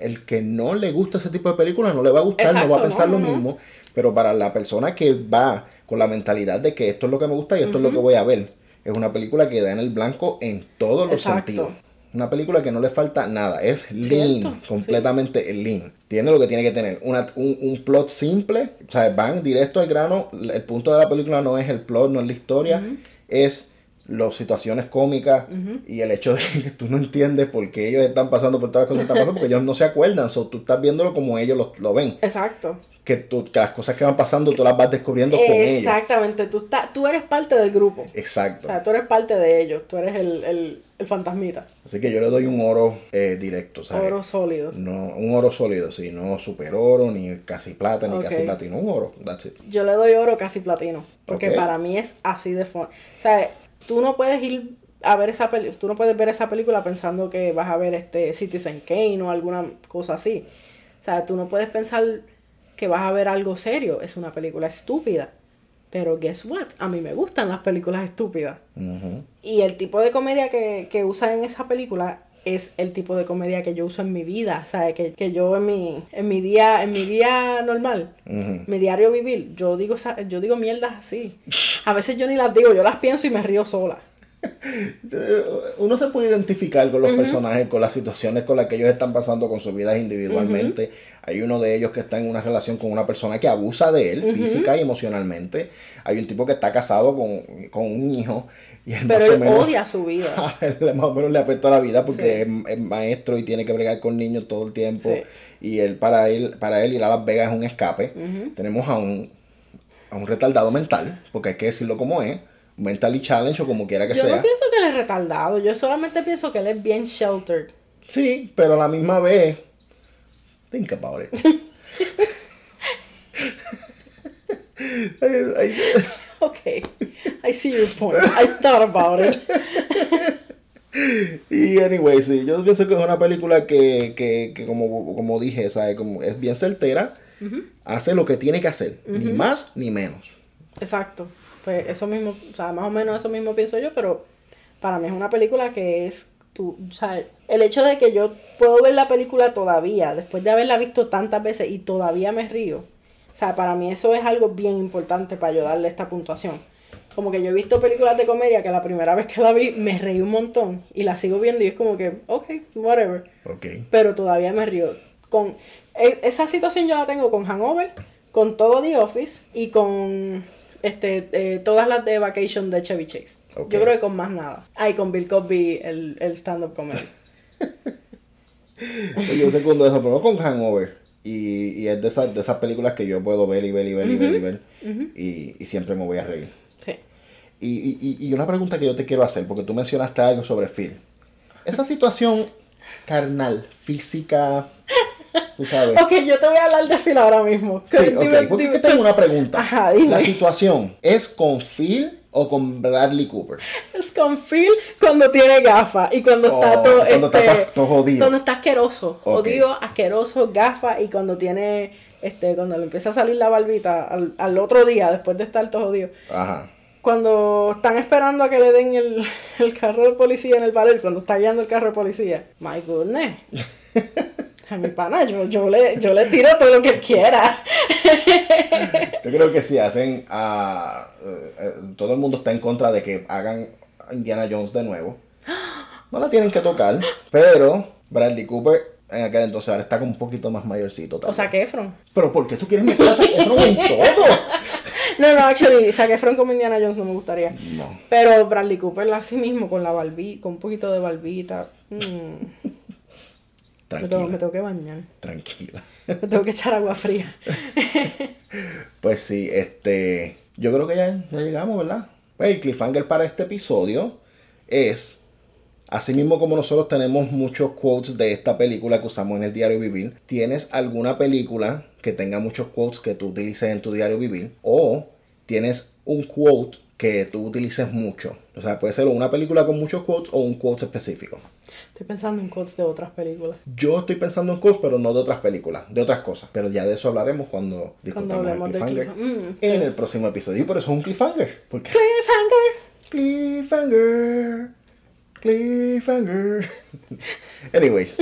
el que no le gusta ese tipo de películas no le va a gustar, no va a pensar no, lo no. mismo. Pero para la persona que va con la mentalidad de que esto es lo que me gusta y esto es lo que voy a ver, es una película que da en el blanco en todos los Exacto. sentidos. Una película que no le falta nada, es lean, Cierto, sí. completamente lean. Tiene lo que tiene que tener, una- un, un plot simple, o sea, van directo al grano. El punto de la película no es el plot, no es la historia, es las situaciones cómicas y el hecho de que tú no entiendes por qué ellos están pasando por todas las cosas que están pasando, porque ellos no se acuerdan, so, tú estás viéndolo como ellos lo, lo ven. Exacto. Que, tú, que las cosas que van pasando tú las vas descubriendo con ellos. Exactamente. Tú, estás- tú eres parte del grupo. Exacto. O sea, tú eres parte de ellos. Tú eres el, el, el fantasmita. Así que yo le doy un oro eh, directo, ¿sabes? Oro sólido. No, un oro sólido, sí, no super oro, ni casi plata, ni casi platino, un oro, that's it. Yo le doy oro casi platino. Porque para mí es así de fun. O sea, tú no puedes ir a ver esa peli tú no puedes ver esa película pensando que vas a ver este Citizen Kane o alguna cosa así. O sea, tú no puedes pensar que vas a ver algo serio. Es una película estúpida. Pero guess what? A mí me gustan las películas estúpidas. Y el tipo de comedia que, que usa en esa película es el tipo de comedia que yo uso en mi vida. ¿Sabes? Que, que yo en mi, en mi día, en mi día normal, mi diario vivir, yo digo yo digo mierdas así. A veces yo ni las digo, yo las pienso y me río sola. (laughs) Uno se puede identificar con los personajes, con las situaciones con las que ellos están pasando con sus vidas individualmente. Hay uno de ellos que está en una relación con una persona que abusa de él física y emocionalmente. Hay un tipo que está casado con, con un hijo y él Pero él menos, odia su vida. a (laughs) él más o menos le afecta la vida porque Sí. es, es maestro y tiene que bregar con niños todo el tiempo. Sí. Y él para él para él ir a Las Vegas es un escape. Tenemos a un, a un retardado mental, porque hay que decirlo como es. Mentally challenge o como quiera que Yo sea. no pienso que él es retardado, yo solamente pienso que él es bien sheltered. Sí, pero a la misma vez. Think about it. (laughs) (laughs) See your point. I thought about it. (laughs) y anyway, sí, yo pienso que es una película que, que, que como, como dije, ¿sabes? Como es bien certera, hace lo que tiene que hacer, ni más ni menos. Exacto. Pues eso mismo, o sea, más o menos eso mismo pienso yo, pero para mí es una película que es, tú, o sea, el hecho de que yo puedo ver la película todavía, después de haberla visto tantas veces y todavía me río, o sea, para mí eso es algo bien importante para yo darle esta puntuación. Como que yo he visto películas de comedia que la primera vez que la vi me reí un montón y la sigo viendo y es como que, ok, whatever. Pero todavía me río. Con e- esa situación yo la tengo con Hangover, con todo The Office y con este eh, todas las de Vacation de Chevy Chase. Yo creo que con más nada. Ah, y con Bill Cosby el, el stand-up comedy. (laughs) (laughs) Yo segundo eso, pero con Hangover. Y, y es de esas, de esas películas que yo puedo ver y ver y ver y ver y ver. y, y siempre me voy a reír. Y, y- y- una pregunta que yo te quiero hacer, porque tú mencionaste algo sobre Phil. Esa situación carnal, física, tú sabes. Ok, yo te voy a hablar de Phil ahora mismo. Sí, Dime- ok, porque dime- tengo una pregunta. Ajá, dime. La situación, ¿es con Phil o con Bradley Cooper? Es con Phil cuando tiene gafas y cuando está Oh, todo, cuando está este, todo- todo jodido. Cuando está asqueroso. Ok. Jodido, asqueroso, gafas y cuando tiene, este, cuando le empieza a salir la barbita al, al otro día después de estar todo jodido. Ajá. Cuando están esperando a que le den el, (laughs) el carro de policía en el valer, cuando está guiando el carro de policía. My goodness. A mi pana, yo, yo, le, yo le tiro todo lo que quiera. Yo creo que si hacen a... eh, todo el mundo está en contra de que hagan a Indiana Jones de nuevo. No la tienen que tocar, pero Bradley Cooper en aquel entonces ahora está como un poquito más mayorcito. tal O sea, que Efron. Pero ¿por qué tú quieres meter a Efron en todo? No, no, actually, Zac Efron como Indiana Jones no me gustaría. No. Pero Bradley Cooper así mismo, con la barbita, con un poquito de barbita. mm, me, tengo, Tranquila. me tengo que bañar. Tranquila. Me tengo que echar agua fría. (laughs) Pues sí, este. Yo creo que ya, ya llegamos, ¿verdad? Pues el cliffhanger para este episodio es. Así mismo como nosotros tenemos muchos quotes de esta película que usamos en el diario vivir, ¿tienes alguna película que tenga muchos quotes que tú utilices en tu diario vivir? O tienes un quote que tú utilices mucho. O sea, puede ser una película con muchos quotes o un quote específico. Estoy pensando en quotes de otras películas. Yo estoy pensando en quotes, pero no de otras películas, de otras cosas. Pero ya de eso hablaremos cuando Cuando discutamos el cliffhanger cliffhanger. Mm, en el próximo episodio. Y por eso es un cliffhanger. Porque Cliffhanger. cliffhanger, cliffhanger. (laughs) Anyways,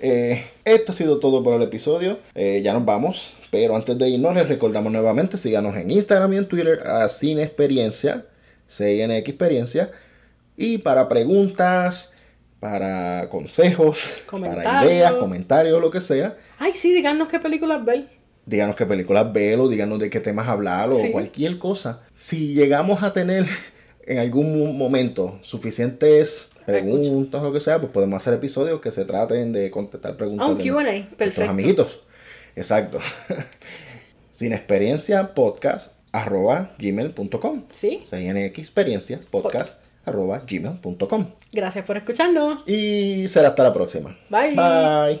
eh, esto ha sido todo por el episodio. Eh, ya nos vamos. Pero antes de irnos, les recordamos nuevamente: síganos en Instagram y en Twitter a Cine Experiencia, CNX Experiencia. Y para preguntas, para consejos, para ideas, comentarios, lo que sea. Ay, sí, díganos qué películas ver. Díganos qué películas ver o díganos de qué temas hablar o Sí. cualquier cosa. Si llegamos a tener en algún mo- momento suficientes preguntas lo que sea, pues podemos hacer episodios que se traten de contestar preguntas un de nuestros perfecto. amiguitos. Exacto. (laughs) Sin experiencia podcast arroba gmail.com. Sí. Sin experiencia podcast arroba gmail.com. Gracias por escucharnos. Y será hasta la próxima. Bye. Bye.